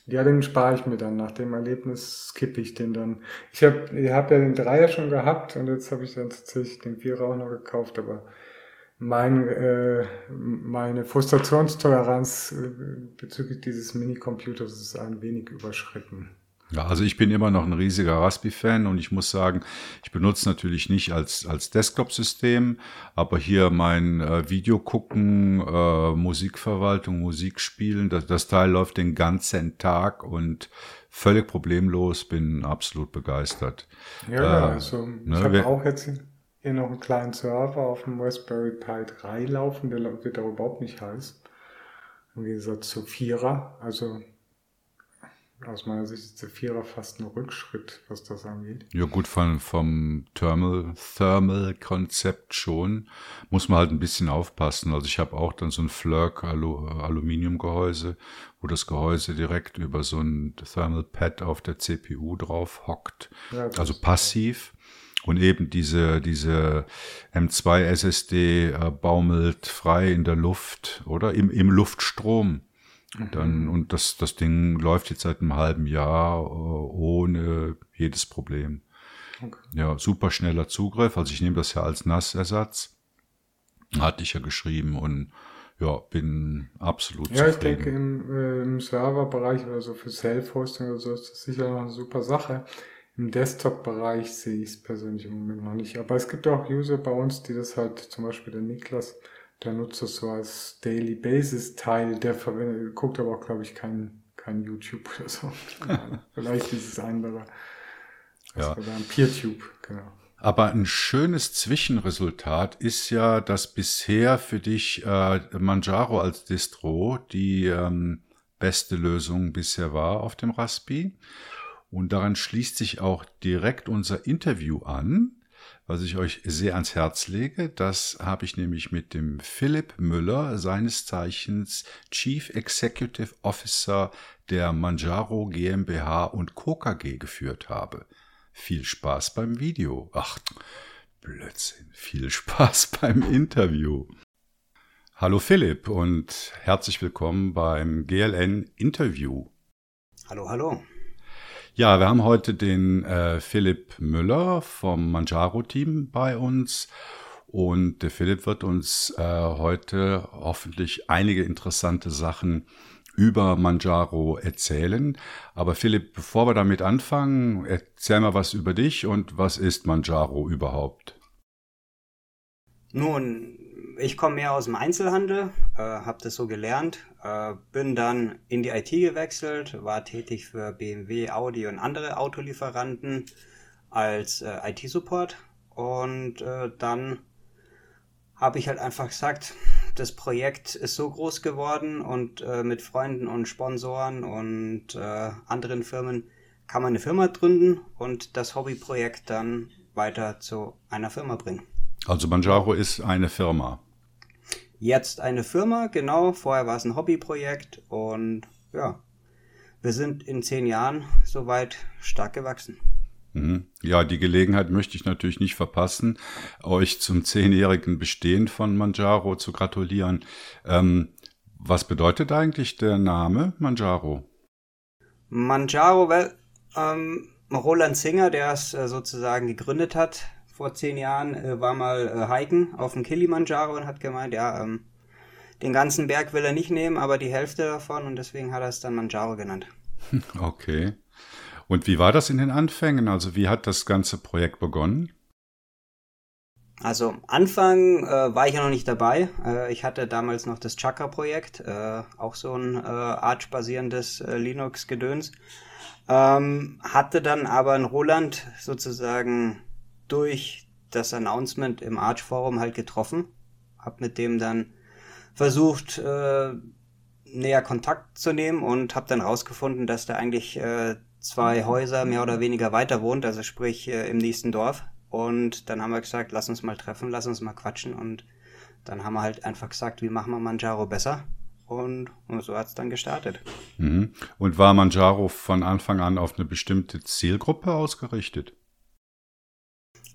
Ja, den spare ich mir dann. Nach dem Erlebnis skippe ich den dann. Ich habe ich hab ja den Dreier schon gehabt und jetzt habe ich dann tatsächlich den Vierer auch noch gekauft, aber mein, äh, meine Frustrationstoleranz äh, bezüglich dieses Mini-Computers ist ein wenig überschritten. Ja, also ich bin immer noch ein riesiger Raspi-Fan und ich muss sagen, ich benutze natürlich nicht als, als Desktop-System, aber hier mein äh, Video gucken, äh, Musikverwaltung, Musik spielen, das, das Teil läuft den ganzen Tag und völlig problemlos, bin absolut begeistert. Ja, Äh, also ne, ich habe wer- auch jetzt hier noch einen kleinen Server auf dem Raspberry Pi 3 laufen, der wird aber überhaupt nicht heiß. Im Gegensatz zu Vierer. Also aus meiner Sicht ist der Vierer fast ein Rückschritt, was das angeht. Ja gut, von, vom Thermal, Thermal-Konzept schon. Muss man halt ein bisschen aufpassen. Also ich habe auch dann so ein Flirk Alu, Aluminiumgehäuse, wo das Gehäuse direkt über so ein Thermal Pad auf der CPU drauf hockt. Ja, Also passiv. Und eben diese, diese M2 SSD äh, baumelt frei in der Luft oder im, im Luftstrom. Dann, und das, das Ding läuft jetzt seit einem halben Jahr äh, ohne jedes Problem. Okay. Ja, super schneller Zugriff. Also ich nehme das ja als NAS-Ersatz. Hatte ich ja geschrieben und ja, bin absolut Ja, ich zufrieden. denke, im, äh, im Serverbereich oder so für Self-Hosting oder so ist das sicher noch eine super Sache. Im Desktop-Bereich sehe ich es persönlich im Moment noch nicht. Aber es gibt auch User bei uns, die das halt, zum Beispiel der Niklas, der nutzt das so als Daily Basis Teil, der verwendet, guckt aber auch, glaube ich, kein, kein YouTube oder so. Vielleicht dieses andere. Ja. Oder ein PeerTube, genau. Aber ein schönes Zwischenresultat ist ja, dass bisher für dich äh, Manjaro als Distro die ähm, beste Lösung bisher war auf dem Raspi. Und daran schließt sich auch direkt unser Interview an, was ich euch sehr ans Herz lege. Das habe ich nämlich mit dem Philipp Müller, seines Zeichens Chief Executive Officer der Manjaro GmbH und Co. KG geführt habe. Viel Spaß beim Video. Ach, Blödsinn. Viel Spaß beim Interview. Hallo Philipp und herzlich willkommen beim GLN Interview. Hallo, hallo. Ja, wir haben heute den äh, Philipp Müller vom Manjaro-Team bei uns. Und der Philipp wird uns äh, heute hoffentlich einige interessante Sachen über Manjaro erzählen. Aber Philipp, bevor wir damit anfangen, erzähl mal was über dich und was ist Manjaro überhaupt? Nun, ich komme mehr aus dem Einzelhandel, äh, habe das so gelernt, äh, bin dann in die IT gewechselt, war tätig für BMW, Audi und andere Autolieferanten als äh, IT-Support und äh, dann habe ich halt einfach gesagt, das Projekt ist so groß geworden und äh, mit Freunden und Sponsoren und äh, anderen Firmen kann man eine Firma gründen und das Hobbyprojekt dann weiter zu einer Firma bringen. Also Manjaro ist eine Firma. Jetzt eine Firma, genau. Vorher war es ein Hobbyprojekt und ja, wir sind in zehn Jahren soweit stark gewachsen. Mhm. Ja, die Gelegenheit möchte ich natürlich nicht verpassen, euch zum zehnjährigen Bestehen von Manjaro zu gratulieren. Ähm, was bedeutet eigentlich der Name Manjaro? Manjaro, well, ähm, Roland Singer, der es äh, sozusagen gegründet hat, vor zehn Jahren, äh, war mal äh, hiken auf dem Kilimanjaro und hat gemeint, ja, ähm, den ganzen Berg will er nicht nehmen, aber die Hälfte davon und deswegen hat er es dann Manjaro genannt. Okay. Und wie war das in den Anfängen? Also wie hat das ganze Projekt begonnen? Also Anfang äh, war ich ja noch nicht dabei. Äh, ich hatte damals noch das Chakra-Projekt, äh, auch so ein äh, Arch-basierendes äh, Linux-Gedöns. Ähm, hatte dann aber in Roland sozusagen durch das Announcement im Arch-Forum halt getroffen. Hab mit dem dann versucht, äh, näher Kontakt zu nehmen und habe dann rausgefunden, dass da eigentlich äh, zwei Häuser mehr oder weniger weiter wohnt, also sprich äh, im nächsten Dorf. Und dann haben wir gesagt, lass uns mal treffen, lass uns mal quatschen. Und dann haben wir halt einfach gesagt, wie machen wir Manjaro besser? Und, und so hat es dann gestartet. Mhm. Und war Manjaro von Anfang an auf eine bestimmte Zielgruppe ausgerichtet?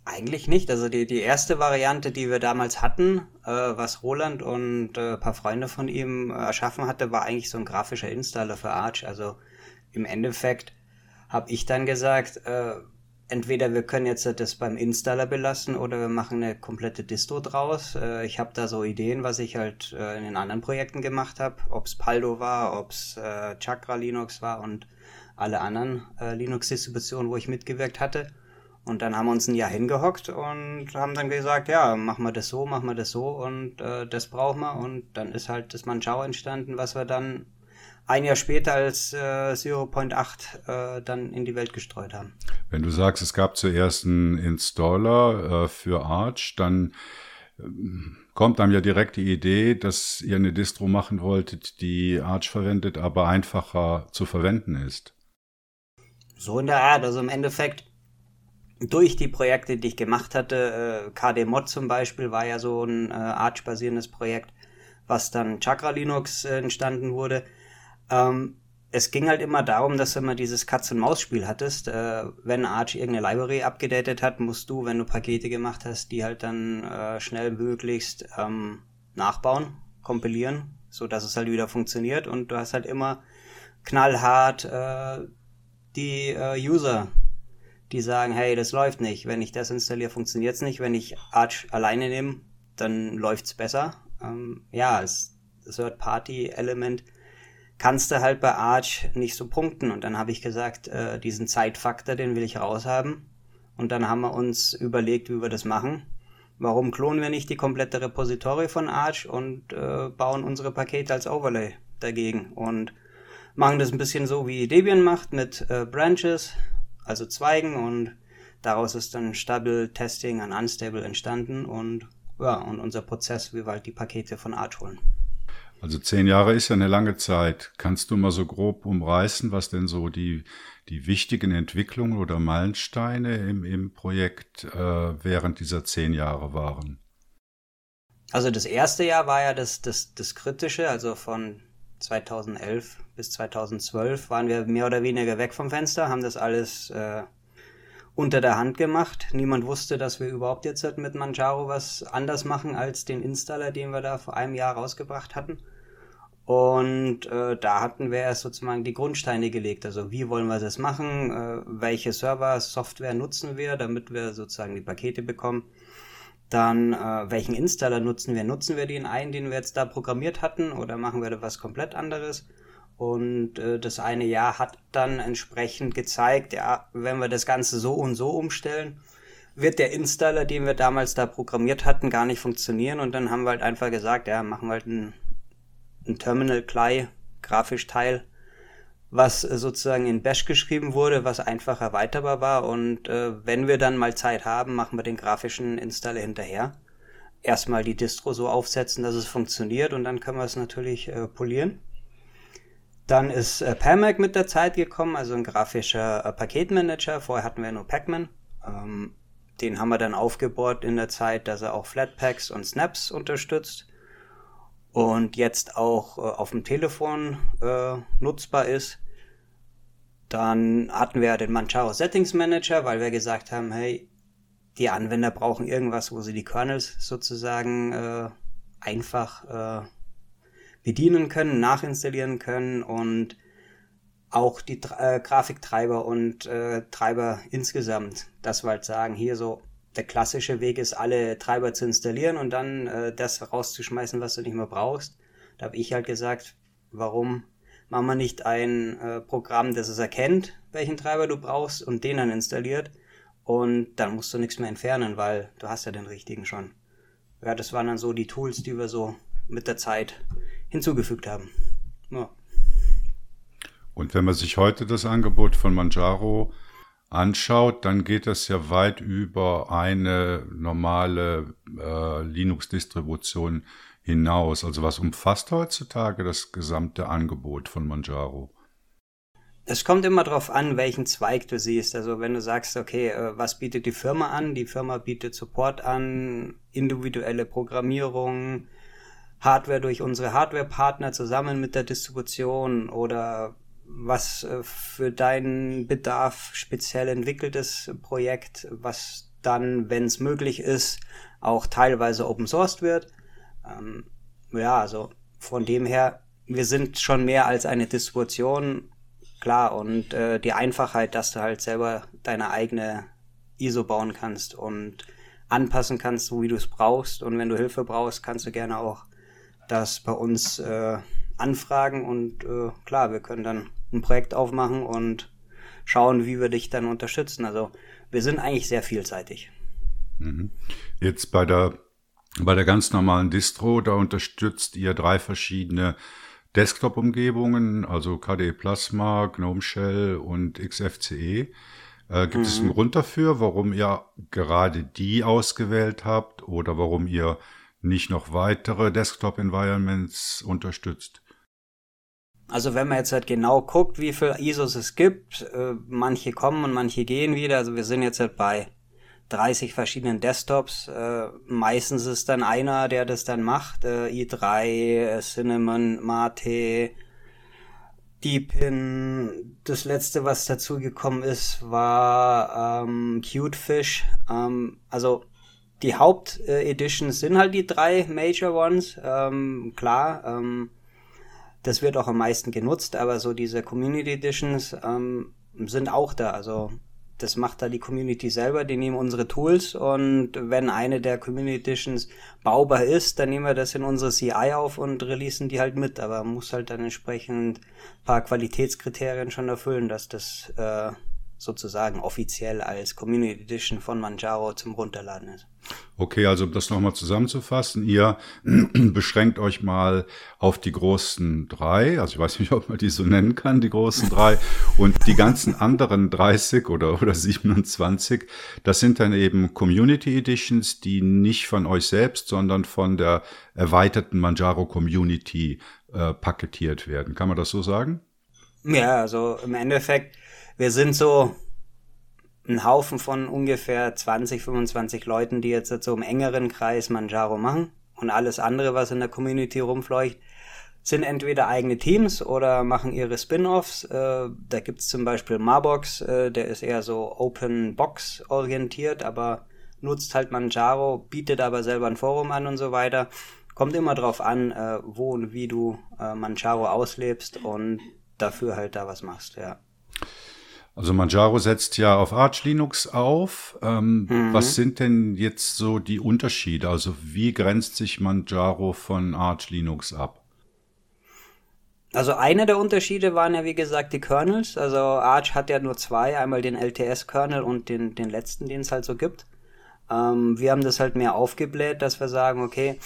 Eigentlich nicht. Also die, die erste Variante, die wir damals hatten, äh, was Roland und äh, ein paar Freunde von ihm äh, erschaffen hatte, war eigentlich so ein grafischer Installer für Arch. Also im Endeffekt habe ich dann gesagt, äh, entweder wir können jetzt das beim Installer belassen oder wir machen eine komplette Distro draus. Äh, ich habe da so Ideen, was ich halt äh, in den anderen Projekten gemacht habe, ob es Paldo war, ob es äh, Chakra Linux war und alle anderen Linux-Distributionen, wo ich mitgewirkt hatte. Und dann haben wir uns ein Jahr hingehockt und haben dann gesagt, ja, machen wir das so, machen wir das so und äh, das brauchen wir. Und dann ist halt das Manchau entstanden, was wir dann ein Jahr später als äh, 0.8 äh, dann in die Welt gestreut haben. Wenn du sagst, es gab zuerst einen Installer äh, für Arch, dann äh, kommt einem ja direkt die Idee, dass ihr eine Distro machen wolltet, die Arch verwendet, aber einfacher zu verwenden ist. So in der Art, also im Endeffekt durch die Projekte, die ich gemacht hatte, äh, KD Mod zum Beispiel war ja so ein äh, Arch-basierendes Projekt, was dann Chakra Linux äh, entstanden wurde ähm, es ging halt immer darum, dass du immer dieses Katz-und-Maus-Spiel hattest. Äh, wenn Arch irgendeine Library abgedatet hat, musst du, wenn du Pakete gemacht hast, die halt dann äh, schnell möglichst ähm, nachbauen, kompilieren, so dass es halt wieder funktioniert. Und du hast halt immer knallhart äh, die äh, User, die sagen, hey, das läuft nicht. Wenn ich das installiere, funktioniert es nicht. Wenn ich Arch alleine nehme, dann läuft's besser. Ähm, ja, das Third-Party-Element kannst du halt bei Arch nicht so punkten. Und dann habe ich gesagt, äh, diesen Zeitfaktor, den will ich raushaben. Und dann haben wir uns überlegt, wie wir das machen. Warum klonen wir nicht die komplette Repository von Arch und äh, bauen unsere Pakete als Overlay dagegen und machen das ein bisschen so, wie Debian macht mit äh, Branches, also Zweigen und daraus ist dann Stable Testing an Unstable entstanden und ja, und unser Prozess, wie wir halt die Pakete von Arch holen. Also zehn Jahre ist ja eine lange Zeit. Kannst du mal so grob umreißen, was denn so die, die wichtigen Entwicklungen oder Meilensteine im, im Projekt äh, während dieser zehn Jahre waren? Also das erste Jahr war ja das, das, das Kritische, also von 2011 bis 2012 waren wir mehr oder weniger weg vom Fenster, haben das alles äh, unter der Hand gemacht. Niemand wusste, dass wir überhaupt jetzt mit Manjaro was anders machen als den Installer, den wir da vor einem Jahr rausgebracht hatten. Und äh, da hatten wir erst sozusagen die Grundsteine gelegt. Also wie wollen wir das machen? Äh, welche Server, Software nutzen wir, damit wir sozusagen die Pakete bekommen? Dann äh, welchen Installer nutzen wir? Nutzen wir den einen, den wir jetzt da programmiert hatten, oder machen wir da was komplett anderes? Und äh, das eine Jahr hat dann entsprechend gezeigt, ja, wenn wir das Ganze so und so umstellen, wird der Installer, den wir damals da programmiert hatten, gar nicht funktionieren. Und dann haben wir halt einfach gesagt, ja, machen wir halt ein Terminal Clay grafisch Teil, was äh, sozusagen in Bash geschrieben wurde, was einfach erweiterbar war. Und äh, wenn wir dann mal Zeit haben, machen wir den grafischen Installer hinterher. Erstmal die Distro so aufsetzen, dass es funktioniert und dann können wir es natürlich äh, polieren. Dann ist äh, Pamac mit der Zeit gekommen, also ein grafischer äh, Paketmanager. Vorher hatten wir nur Pacman. Ähm, den haben wir dann aufgebaut in der Zeit, dass er auch Flatpaks und Snaps unterstützt. und jetzt auch äh, auf dem Telefon äh, nutzbar ist. Dann hatten wir den Manjaro Settings Manager, weil wir gesagt haben, hey, die Anwender brauchen irgendwas, wo sie die Kernels sozusagen äh, einfach äh, bedienen können, nachinstallieren können und auch die äh, Grafiktreiber und äh, Treiber insgesamt, dass wir halt sagen, hier so der klassische Weg ist, alle Treiber zu installieren und dann äh, das rauszuschmeißen, was du nicht mehr brauchst. Da habe ich halt gesagt, warum machen wir nicht ein äh, Programm, das es erkennt, welchen Treiber du brauchst und den dann installiert und dann musst du nichts mehr entfernen, weil du hast ja den richtigen schon. Ja, das waren dann so die Tools, die wir so mit der Zeit hinzugefügt haben. Ja. Und wenn man sich heute das Angebot von Manjaro anschaut, dann geht das ja weit über eine normale äh, Linux-Distribution hinaus. Also was umfasst heutzutage das gesamte Angebot von Manjaro? Es kommt immer darauf an, welchen Zweig du siehst. Also wenn du sagst, okay, äh, was bietet die Firma an? Die Firma bietet Support an, individuelle Programmierung, Hardware durch unsere Hardware-Partner zusammen mit der Distribution oder was äh, für deinen Bedarf speziell entwickeltes Projekt, was dann, wenn es möglich ist, auch teilweise open sourced wird. Ähm, ja, also von dem her, wir sind schon mehr als eine Distribution Klar, und äh, die Einfachheit, dass du halt selber deine eigene ISO bauen kannst und anpassen kannst, so wie du es brauchst. Und wenn du Hilfe brauchst, kannst du gerne auch das bei uns äh, anfragen. Und äh, klar, wir können dann ein Projekt aufmachen und schauen, wie wir dich dann unterstützen. Also wir sind eigentlich sehr vielseitig. Mhm. Jetzt bei der bei der ganz normalen Distro, da unterstützt ihr drei verschiedene Desktop-Umgebungen, also KDE Plasma, GNOME Shell und XFCE. Äh, gibt mhm. es einen mhm. Grund dafür, warum ihr gerade die ausgewählt habt oder warum ihr nicht noch weitere Desktop-Environments unterstützt? Also wenn man jetzt halt genau guckt, wie viele ISOs es gibt, äh, manche kommen und manche gehen wieder. Also wir sind jetzt halt bei 30 verschiedenen Desktops. Äh, meistens ist dann einer, der das dann macht. Äh, i3, äh, Cinnamon, Mate, Deepin. Das letzte, was dazu gekommen ist, war ähm, Cutefish. Ähm, also die Haupteditions sind halt die drei Major Ones. Ähm, klar, ähm, das wird auch am meisten genutzt, aber so diese Community Editions ähm, sind auch da. Also das macht da die Community selber, die nehmen unsere Tools und wenn eine der Community Editions baubar ist, dann nehmen wir das in unsere CI auf und releasen die halt mit, aber muss halt dann entsprechend paar Qualitätskriterien schon erfüllen, dass das äh, sozusagen offiziell als Community Edition von Manjaro zum Runterladen ist. Okay, also um das nochmal zusammenzufassen, ihr beschränkt euch mal auf die großen drei, also ich weiß nicht, ob man die so nennen kann, die großen drei, und die ganzen anderen 30 oder, oder 27, das sind dann eben Community Editions, die nicht von euch selbst, sondern von der erweiterten Manjaro Community äh, paketiert werden. Kann man das so sagen? Ja, also im Endeffekt, wir sind so ein Haufen von ungefähr 20, 25 Leuten, die jetzt so im engeren Kreis Manjaro machen. Und alles andere, was in der Community rumfleucht, sind entweder eigene Teams oder machen ihre Spin-offs. Äh, da gibt's zum Beispiel Marbox, äh, der ist eher so Open Box orientiert, aber nutzt halt Manjaro, bietet aber selber ein Forum an und so weiter. Kommt immer drauf an, äh, wo und wie du äh, Manjaro auslebst und dafür halt da was machst, ja. Also Manjaro setzt ja auf Arch Linux auf. Ähm, mhm. Was sind denn jetzt so die Unterschiede? Also wie grenzt sich Manjaro von Arch Linux ab? Also einer der Unterschiede waren ja wie gesagt die Kernels. Also Arch hat ja nur zwei, einmal den LTS-Kernel und den, den letzten, den es halt so gibt. Ähm, wir haben das halt mehr aufgebläht, dass wir sagen, okay,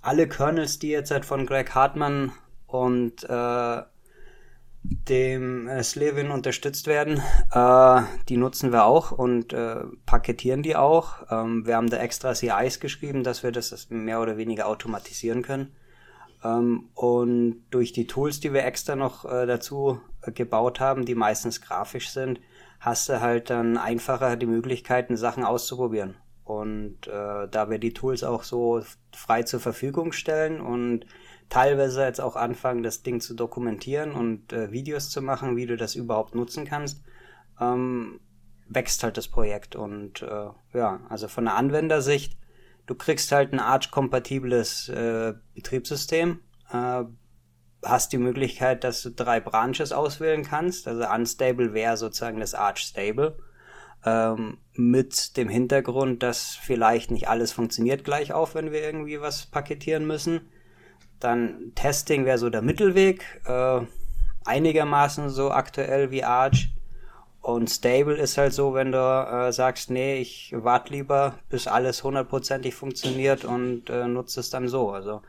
alle Kernels, die jetzt halt von Greg Hartmann und äh, dem äh, Slevin unterstützt werden. Äh, die nutzen wir auch und äh, paketieren die auch. Ähm, wir haben da extra CIs geschrieben, dass wir das mehr oder weniger automatisieren können. Ähm, und durch die Tools, die wir extra noch äh, dazu äh, gebaut haben, die meistens grafisch sind, hast du halt dann einfacher die Möglichkeiten, Sachen auszuprobieren. Und äh, da wir die Tools auch so frei zur Verfügung stellen und teilweise jetzt auch anfangen, das Ding zu dokumentieren und äh, Videos zu machen, wie du das überhaupt nutzen kannst, ähm, wächst halt das Projekt. Und äh, ja, also von der Anwendersicht, du kriegst halt ein Arch-kompatibles äh, Betriebssystem, äh, hast die Möglichkeit, dass du drei Branches auswählen kannst. Also Unstable wäre sozusagen das Arch Stable. Ähm, mit dem Hintergrund, dass vielleicht nicht alles funktioniert gleich auf, wenn wir irgendwie was paketieren müssen. Dann Testing wäre so der Mittelweg, äh, einigermaßen so aktuell wie Arch. Und Stable ist halt so, wenn du äh, sagst, nee, ich warte lieber, bis alles hundertprozentig funktioniert und äh, nutze es dann so. Also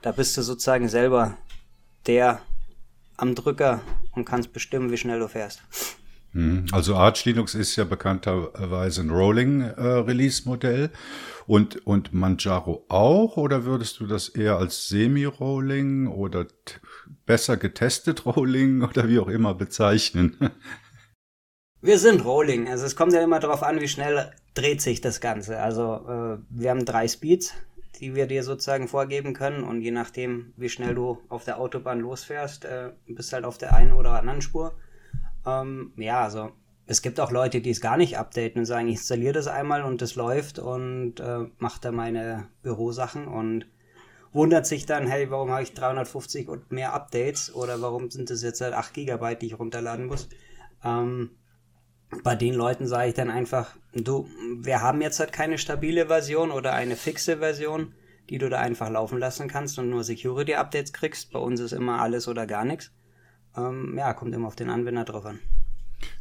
da bist du sozusagen selber der am Drücker und kannst bestimmen, wie schnell du fährst. Mhm. Also Arch Linux ist ja bekannterweise ein Rolling-Release-Modell und, und Manjaro auch oder würdest du das eher als Semi-Rolling oder besser getestet Rolling oder wie auch immer bezeichnen? Wir sind Rolling, also es kommt ja immer darauf an, wie schnell dreht sich das Ganze. Also äh, wir haben drei Speeds, die wir dir sozusagen vorgeben können und je nachdem, wie schnell du auf der Autobahn losfährst, äh, bist halt auf der einen oder anderen Spur. Ähm, ja, also es gibt auch Leute, die es gar nicht updaten und sagen, ich installiere das einmal und das läuft und äh, mache da meine Bürosachen und wundert sich dann, hey, warum habe ich 350 und mehr Updates oder warum sind das jetzt halt 8 GB, die ich runterladen muss. Ähm, bei den Leuten sage ich dann einfach, du, wir haben jetzt halt keine stabile Version oder eine fixe Version, die du da einfach laufen lassen kannst und nur Security-Updates kriegst. Bei uns ist immer alles oder gar nichts. Ähm, ja, kommt immer auf den Anwender drauf an.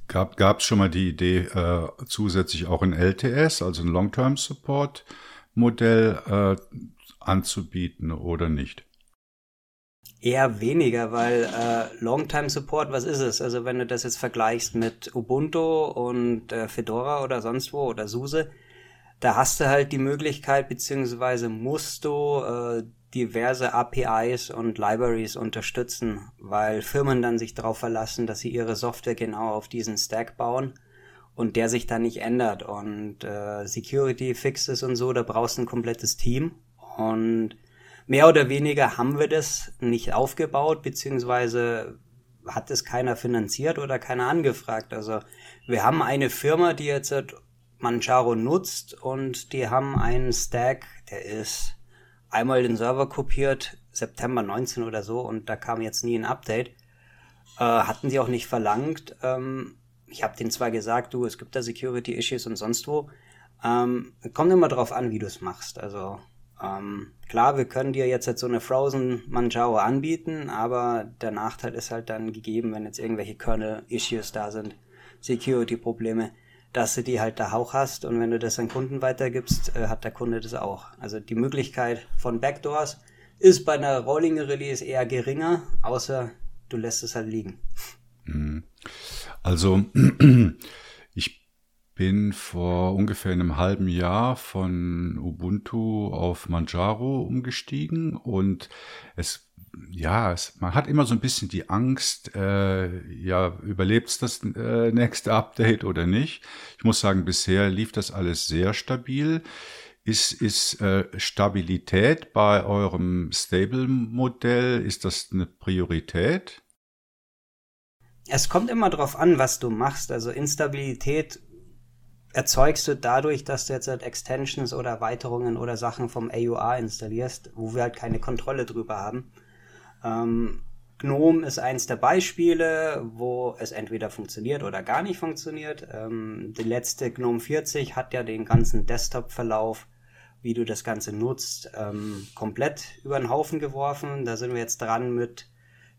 Gab es schon mal die Idee, äh, zusätzlich auch ein LTS, also ein Long-Term Support Modell äh, anzubieten oder nicht? Eher weniger, weil äh, Longtime Support, was ist es? Also wenn du das jetzt vergleichst mit Ubuntu und äh, Fedora oder sonst wo oder SUSE, da hast du halt die Möglichkeit, beziehungsweise musst du äh, diverse APIs und Libraries unterstützen, weil Firmen dann sich darauf verlassen, dass sie ihre Software genau auf diesen Stack bauen und der sich dann nicht ändert. Und äh, Security Fixes und so, da brauchst du ein komplettes Team und mehr oder weniger haben wir das nicht aufgebaut, beziehungsweise hat es keiner finanziert oder keiner angefragt. Also wir haben eine Firma, die jetzt Manjaro nutzt und die haben einen Stack, der ist einmal den Server kopiert, September 19 oder so, und da kam jetzt nie ein Update. Äh, hatten sie auch nicht verlangt. Ähm, ich habe denen zwar gesagt, du, es gibt da Security Issues und sonst wo. Ähm, kommt immer drauf an, wie du es machst. Also ähm, klar, wir können dir jetzt, jetzt so eine Frozen Manjaro anbieten, aber der Nachteil ist halt dann gegeben, wenn jetzt irgendwelche Kernel-Issues da sind, Security-Probleme, dass du die halt da auch hast und wenn du das an Kunden weitergibst, äh, hat der Kunde das auch. Also die Möglichkeit von Backdoors ist bei einer Rolling Release eher geringer, außer du lässt es halt liegen. Mhm. Also bin vor ungefähr einem halben Jahr von Ubuntu auf Manjaro umgestiegen und es ja, es, man hat immer so ein bisschen die Angst, äh, ja, überlebt es das äh, nächste Update oder nicht. Ich muss sagen, bisher lief das alles sehr stabil. Ist, ist äh, Stabilität bei eurem Stable-Modell, ist das eine Priorität? Es kommt immer darauf an, was du machst. Also Instabilität erzeugst du dadurch, dass du jetzt halt Extensions oder Erweiterungen oder Sachen vom AUR installierst, wo wir halt keine Kontrolle drüber haben. Ähm, GNOME ist eins der Beispiele, wo es entweder funktioniert oder gar nicht funktioniert. Ähm, die letzte GNOME 40 hat ja den ganzen Desktop-Verlauf, wie du das Ganze nutzt, ähm, komplett über den Haufen geworfen. Da sind wir jetzt dran mit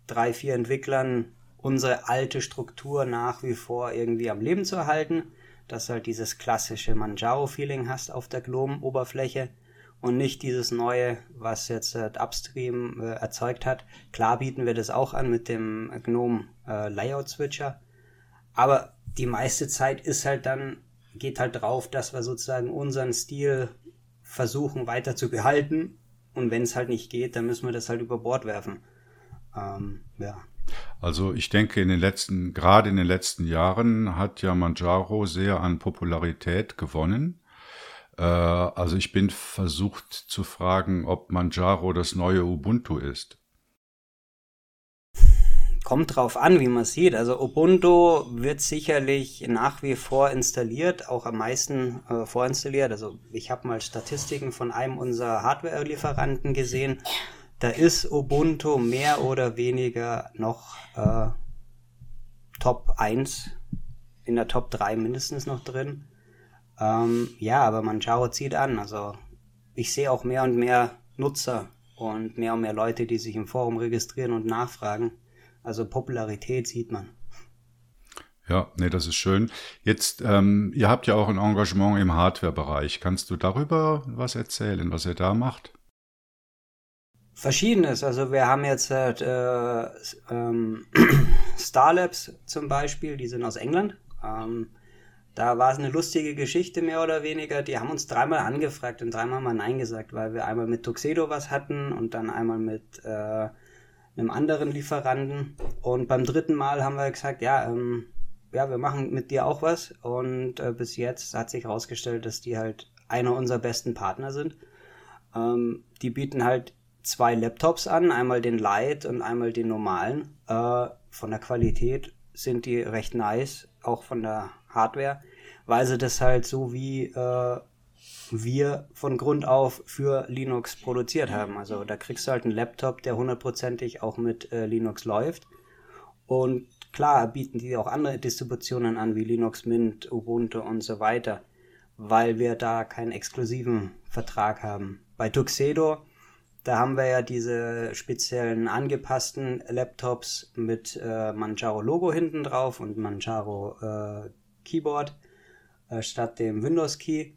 drei, vier Entwicklern, unsere alte Struktur nach wie vor irgendwie am Leben zu erhalten dass du halt dieses klassische Manjaro-Feeling hast auf der GNOME-Oberfläche und nicht dieses neue, was jetzt äh, Upstream äh, erzeugt hat. Klar bieten wir das auch an mit dem GNOME äh, Layout Switcher, aber die meiste Zeit ist halt dann, geht halt drauf, dass wir sozusagen unseren Stil versuchen weiter zu behalten und wenn es halt nicht geht, dann müssen wir das halt über Bord werfen. Ähm, ja. Also ich denke, in den letzten, gerade in den letzten Jahren hat ja Manjaro sehr an Popularität gewonnen. Äh, also ich bin versucht zu fragen, ob Manjaro das neue Ubuntu ist. kommt drauf an, wie man sieht. Also Ubuntu wird sicherlich nach wie vor installiert, auch am meisten äh, vorinstalliert. Also ich habe mal Statistiken von einem unserer Hardware-Lieferanten gesehen. Da ist Ubuntu mehr oder weniger noch äh, Top 1, in der Top 3 mindestens noch drin. Ähm, ja, aber Manjaro zieht an. Also ich sehe auch mehr und mehr Nutzer und mehr und mehr Leute, die sich im Forum registrieren und nachfragen. Also Popularität sieht man. Ja, nee, das ist schön. Jetzt, ähm, ihr habt ja auch ein Engagement im Hardware-Bereich. Kannst du darüber was erzählen, was ihr da macht? Verschiedenes. Also wir haben jetzt halt, äh, ähm, Starlabs zum Beispiel, die sind aus England. Ähm, da war es eine lustige Geschichte mehr oder weniger. Die haben uns dreimal angefragt und dreimal mal Nein gesagt, weil wir einmal mit Tuxedo was hatten und dann einmal mit äh, einem anderen Lieferanten. Und beim dritten Mal haben wir gesagt, ja, ähm, ja, wir machen mit dir auch was. Und äh, bis jetzt hat sich herausgestellt, dass die halt einer unserer besten Partner sind. Ähm, die bieten halt zwei Laptops an, einmal den Lite und einmal den normalen. Äh, von der Qualität sind die recht nice, auch von der Hardware, weil sie das halt so wie äh, wir von Grund auf für Linux produziert haben. Also da kriegst du halt einen Laptop, der hundertprozentig auch mit äh, Linux läuft. Und klar bieten die auch andere Distributionen an, wie Linux Mint, Ubuntu und so weiter, weil wir da keinen exklusiven Vertrag haben. Bei Tuxedo, da haben wir ja diese speziellen angepassten Laptops mit äh, Manjaro Logo hinten drauf und Manjaro äh, Keyboard äh, statt dem Windows Key.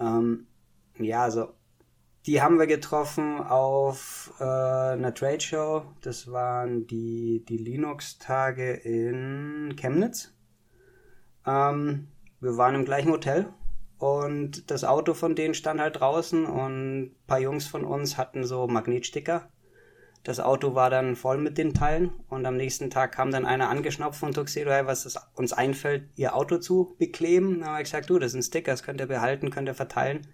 Ähm, ja, also die haben wir getroffen auf äh, einer Trade Show. Das waren die, die Linux-Tage in Chemnitz. Ähm, wir waren im gleichen Hotel und das Auto von denen stand halt draußen und ein paar Jungs von uns hatten so Magnetsticker das Auto war dann voll mit den Teilen und am nächsten Tag kam dann einer angeschnappt von Tuxedo, hey, was uns einfällt, ihr Auto zu bekleben. Dann habe ich gesagt, du, das sind Sticker, das könnt ihr behalten, könnt ihr verteilen.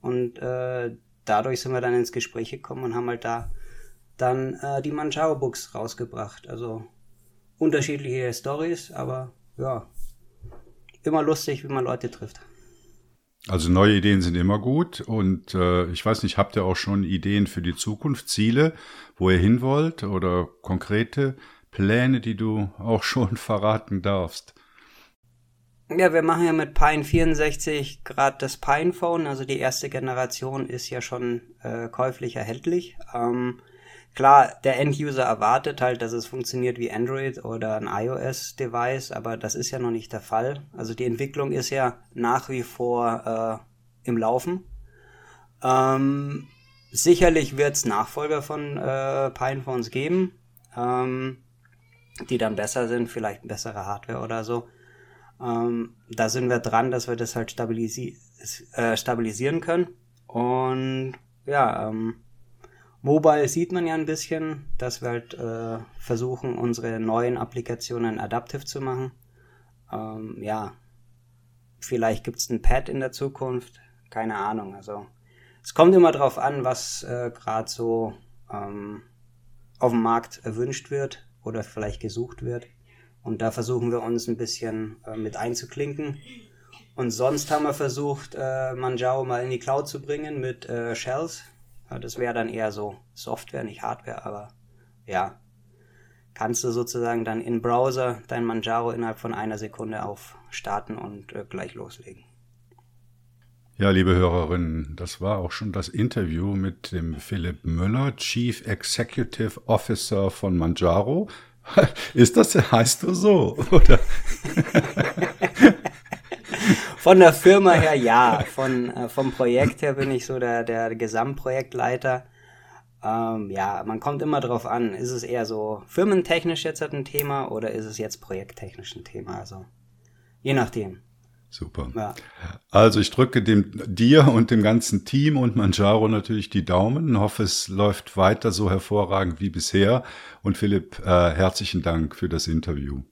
Und äh, dadurch sind wir dann ins Gespräch gekommen und haben halt da dann äh, die Manjaro Books rausgebracht. Also unterschiedliche Stories, aber ja, immer lustig, wie man Leute trifft. Also neue Ideen sind immer gut und äh, ich weiß nicht, habt ihr auch schon Ideen für die Zukunft, Ziele, wo ihr hin wollt oder konkrete Pläne, die du auch schon verraten darfst? Ja, wir machen ja mit Pine 64 gerade das Pine Phone, also die erste Generation ist ja schon äh, käuflich erhältlich. Ähm, Klar, der End-User erwartet halt, dass es funktioniert wie Android oder ein iOS-Device, aber das ist ja noch nicht der Fall. Also die Entwicklung ist ja nach wie vor äh, im Laufen. Ähm, sicherlich wird es Nachfolger von äh, Pinephones geben, ähm, die dann besser sind, vielleicht bessere Hardware oder so. Ähm, da sind wir dran, dass wir das halt stabilisi äh, stabilisieren können. Und ja, ähm, Mobile sieht man ja ein bisschen, dass wir halt äh, versuchen, unsere neuen Applikationen adaptiv zu machen. Ähm, ja, vielleicht gibt es ein Pad in der Zukunft, keine Ahnung. Also es kommt immer darauf an, was äh, gerade so ähm, auf dem Markt erwünscht wird oder vielleicht gesucht wird. Und da versuchen wir uns ein bisschen äh, mit einzuklinken. Und sonst haben wir versucht, äh, Manjaro mal in die Cloud zu bringen mit äh, Shells, das wäre dann eher so Software, nicht Hardware, aber ja, kannst du sozusagen dann in Browser dein Manjaro innerhalb von einer Sekunde aufstarten und äh, gleich loslegen. Ja, liebe Hörerinnen, das war auch schon das Interview mit dem Philipp Müller, Chief Executive Officer von Manjaro. Ist das, heißt du so, oder? Von der Firma her ja, von, äh, vom Projekt her bin ich so der, der Gesamtprojektleiter. Ähm, ja, man kommt immer drauf an, ist es eher so firmentechnisch jetzt ein Thema oder ist es jetzt projekttechnisch ein Thema? Also je nachdem. Super. Ja. Also ich drücke dem, dir und dem ganzen Team und Manjaro natürlich die Daumen, hoffe es läuft weiter so hervorragend wie bisher. Und Philipp, äh, herzlichen Dank für das Interview.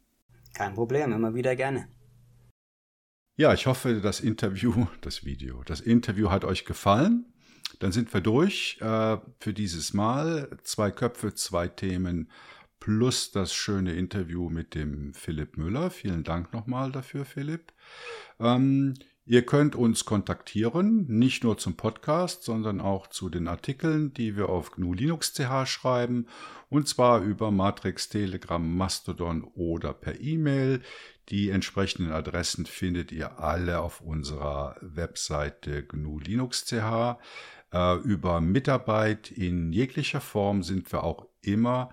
Kein Problem, immer wieder gerne. Ja, ich hoffe, das Interview, das Video, das Interview hat euch gefallen. Dann sind wir durch äh, für dieses Mal. Zwei Köpfe, zwei Themen plus das schöne Interview mit dem Philipp Müller. Vielen Dank nochmal dafür, Philipp. Ähm, ihr könnt uns kontaktieren, nicht nur zum Podcast, sondern auch zu den Artikeln, die wir auf GNU Linux CH schreiben, und zwar über Matrix, Telegram, Mastodon oder per E-Mail. Die entsprechenden Adressen findet ihr alle auf unserer Webseite GNU Linux CH. Äh, über Mitarbeit in jeglicher Form sind wir auch immer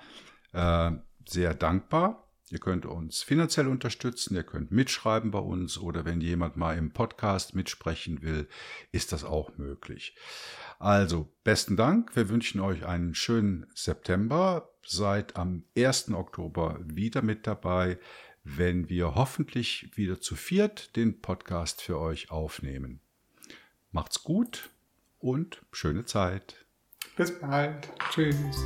äh, sehr dankbar. Ihr könnt uns finanziell unterstützen, ihr könnt mitschreiben bei uns oder wenn jemand mal im Podcast mitsprechen will, ist das auch möglich. Also, besten Dank. Wir wünschen euch einen schönen September. Seid am 1. Oktober wieder mit dabei, wenn wir hoffentlich wieder zu viert den Podcast für euch aufnehmen. Macht's gut und schöne Zeit. Bis bald. Tschüss.